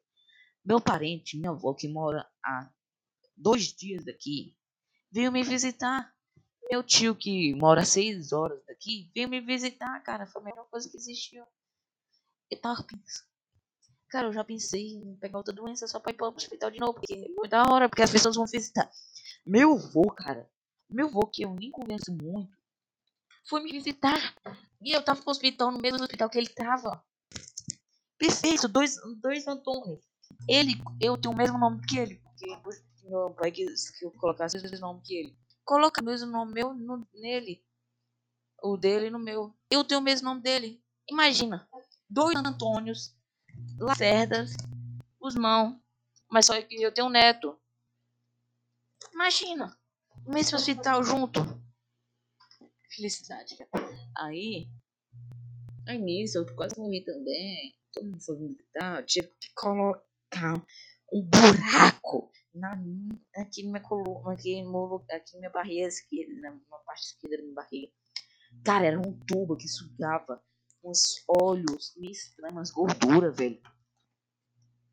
meu parente, minha avó, que mora há dois dias daqui, veio me visitar. Meu tio, que mora seis horas daqui, veio me visitar, cara. Foi a melhor coisa que existiu. Eu tava pensando. Cara, eu já pensei em pegar outra doença só pra ir pro hospital de novo, porque é da hora, porque as pessoas vão visitar. Meu avô, cara, meu avô, que eu nem converso muito, foi me visitar. E eu tava no hospital, no mesmo hospital que ele tava. Perfeito, dois, dois Antônios. Ele, eu tenho o mesmo nome que ele, porque meu pai quis que eu colocasse o mesmo nome que ele. Coloca o mesmo meu no, nele. O dele no meu. Eu tenho o mesmo nome dele. Imagina. Dois Antônios, Lacerdas, Guzmão. Mas só que eu tenho um neto. Imagina. No mesmo hospital junto. Felicidade. Aí. Aí nisso, eu quase morri também. Todo mundo foi me gritar. Tive que colocar um buraco na minha, aqui minha coluna, aqui, no, aqui minha barriga esquerda, na, parte esquerda da minha barriga. Cara, era um tubo que sugava uns óleos meio estranhos, umas gorduras, velho.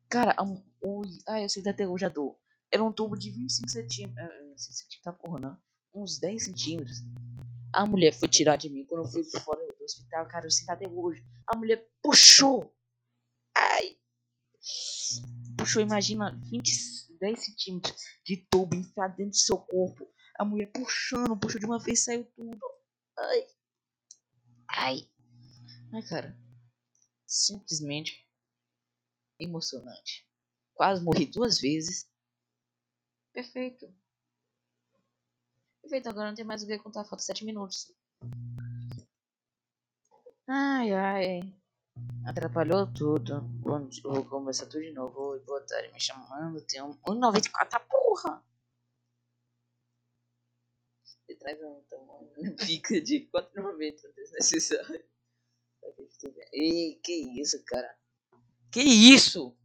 Cara, um, um, ah, eu sei até hoje a dor. Era um tubo de 25 centímetros. Ah, 25 centímetros, tá porra, não. Uns 10 centímetros. A mulher foi tirar de mim quando eu fui fora do hospital, cara, eu sei até hoje. A mulher puxou. Ai. Puxou, imagina, 20, 10 centímetros de tubo enfiado dentro do seu corpo. A mulher puxando, puxou de uma vez saiu tudo. Ai. Ai. Ai, cara. Simplesmente emocionante. Quase morri duas vezes. Perfeito. Perfeito, agora não tem mais o que contar. Falta sete minutos. Ai, ai. Atrapalhou tudo. Bom, vou começar tudo de novo. Oi, boa tarde, me chamando. Tem um 1,94, porra! Ele traz um tamanho (laughs) pica de 4,90 desnecessário. Ei, que isso, cara? Que isso?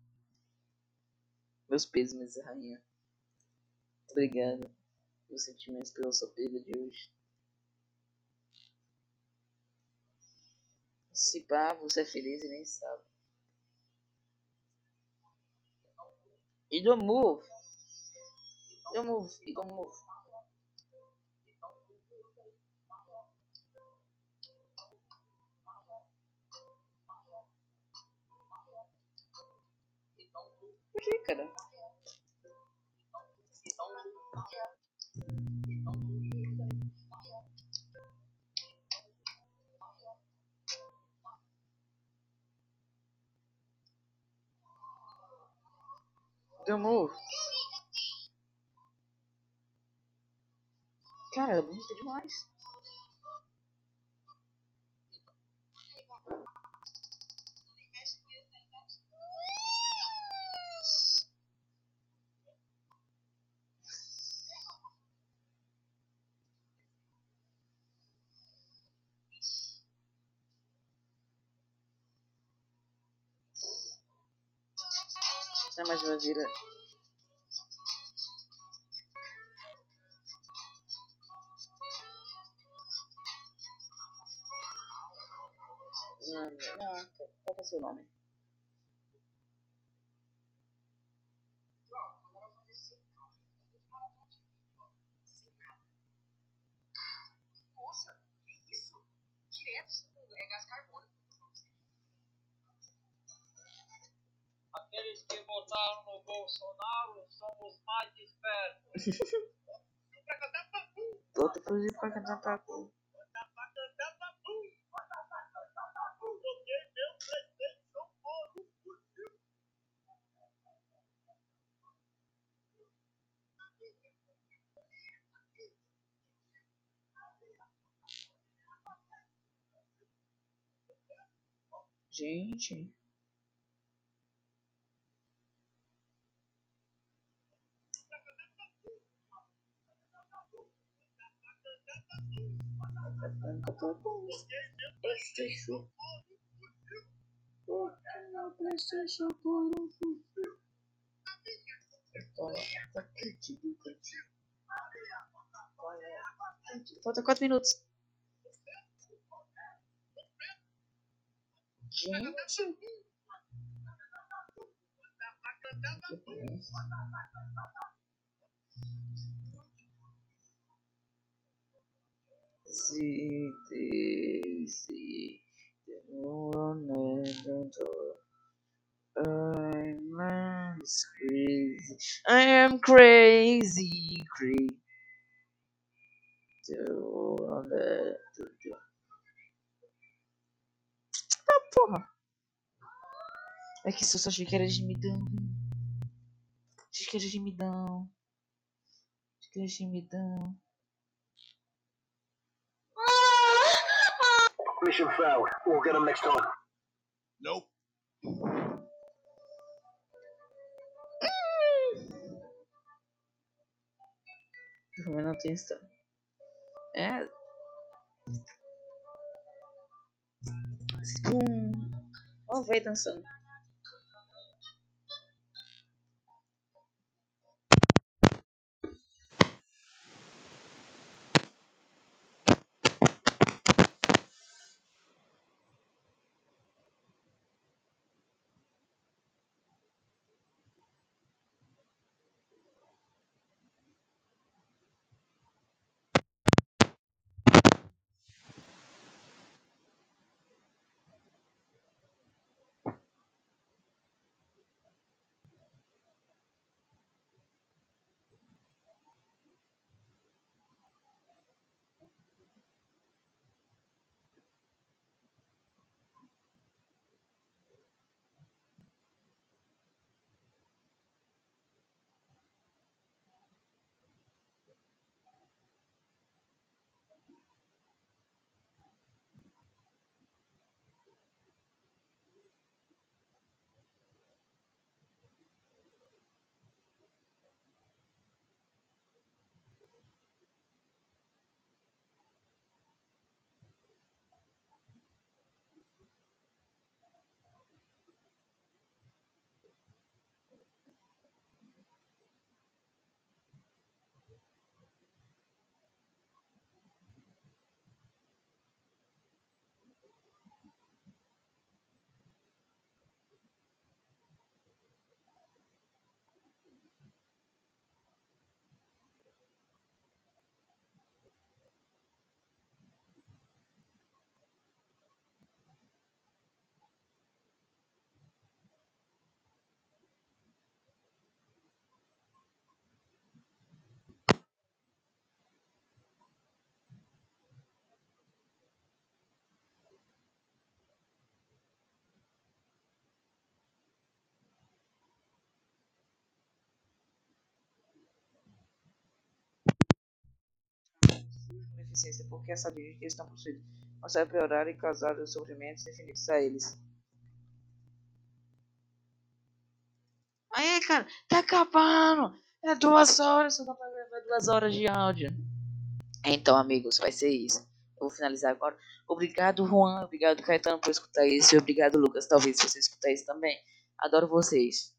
Meus pesos, rainha. Obrigado. Meus sentimentos pela sua perda de hoje. Se pá, você é feliz e nem sabe. E do move. Do move. E do move. Por que, cara? Deu move. Cara, bonita demais. Mas vai virar. Não, não, qual é o seu nome? Nossa, que isso? Direto é gás carbônico. Aqueles que votaram no Bolsonaro são os mais espertos. Pro Zip pra cantar pra cantar papu. Porque meu presidente São Paulo fugiu. Gente. PlayStation. PlayStation por um Falta 4 minutos. Gente. Se se I'm crazy. I am crazy, crazy. Ah, porra. É que eu só achei que era gemidão. Achei que era gemidão. Achei que era gemidão. Mission failed. We'll get them next time. Nope. Como não tem história. É. Pum. Ó, o velho dançando. Com deficiência, porque é sabido que estão possuídos. Mas vai piorar e causar os sofrimentos infinitos a eles. Aí, cara, tá acabando! É duas horas, só dá pra gravar duas horas de áudio. Então, amigos, vai ser isso. Eu vou finalizar agora. Obrigado, Juan. Obrigado, Caetano, por escutar isso. E obrigado, Lucas. Talvez você escutar isso também. Adoro vocês.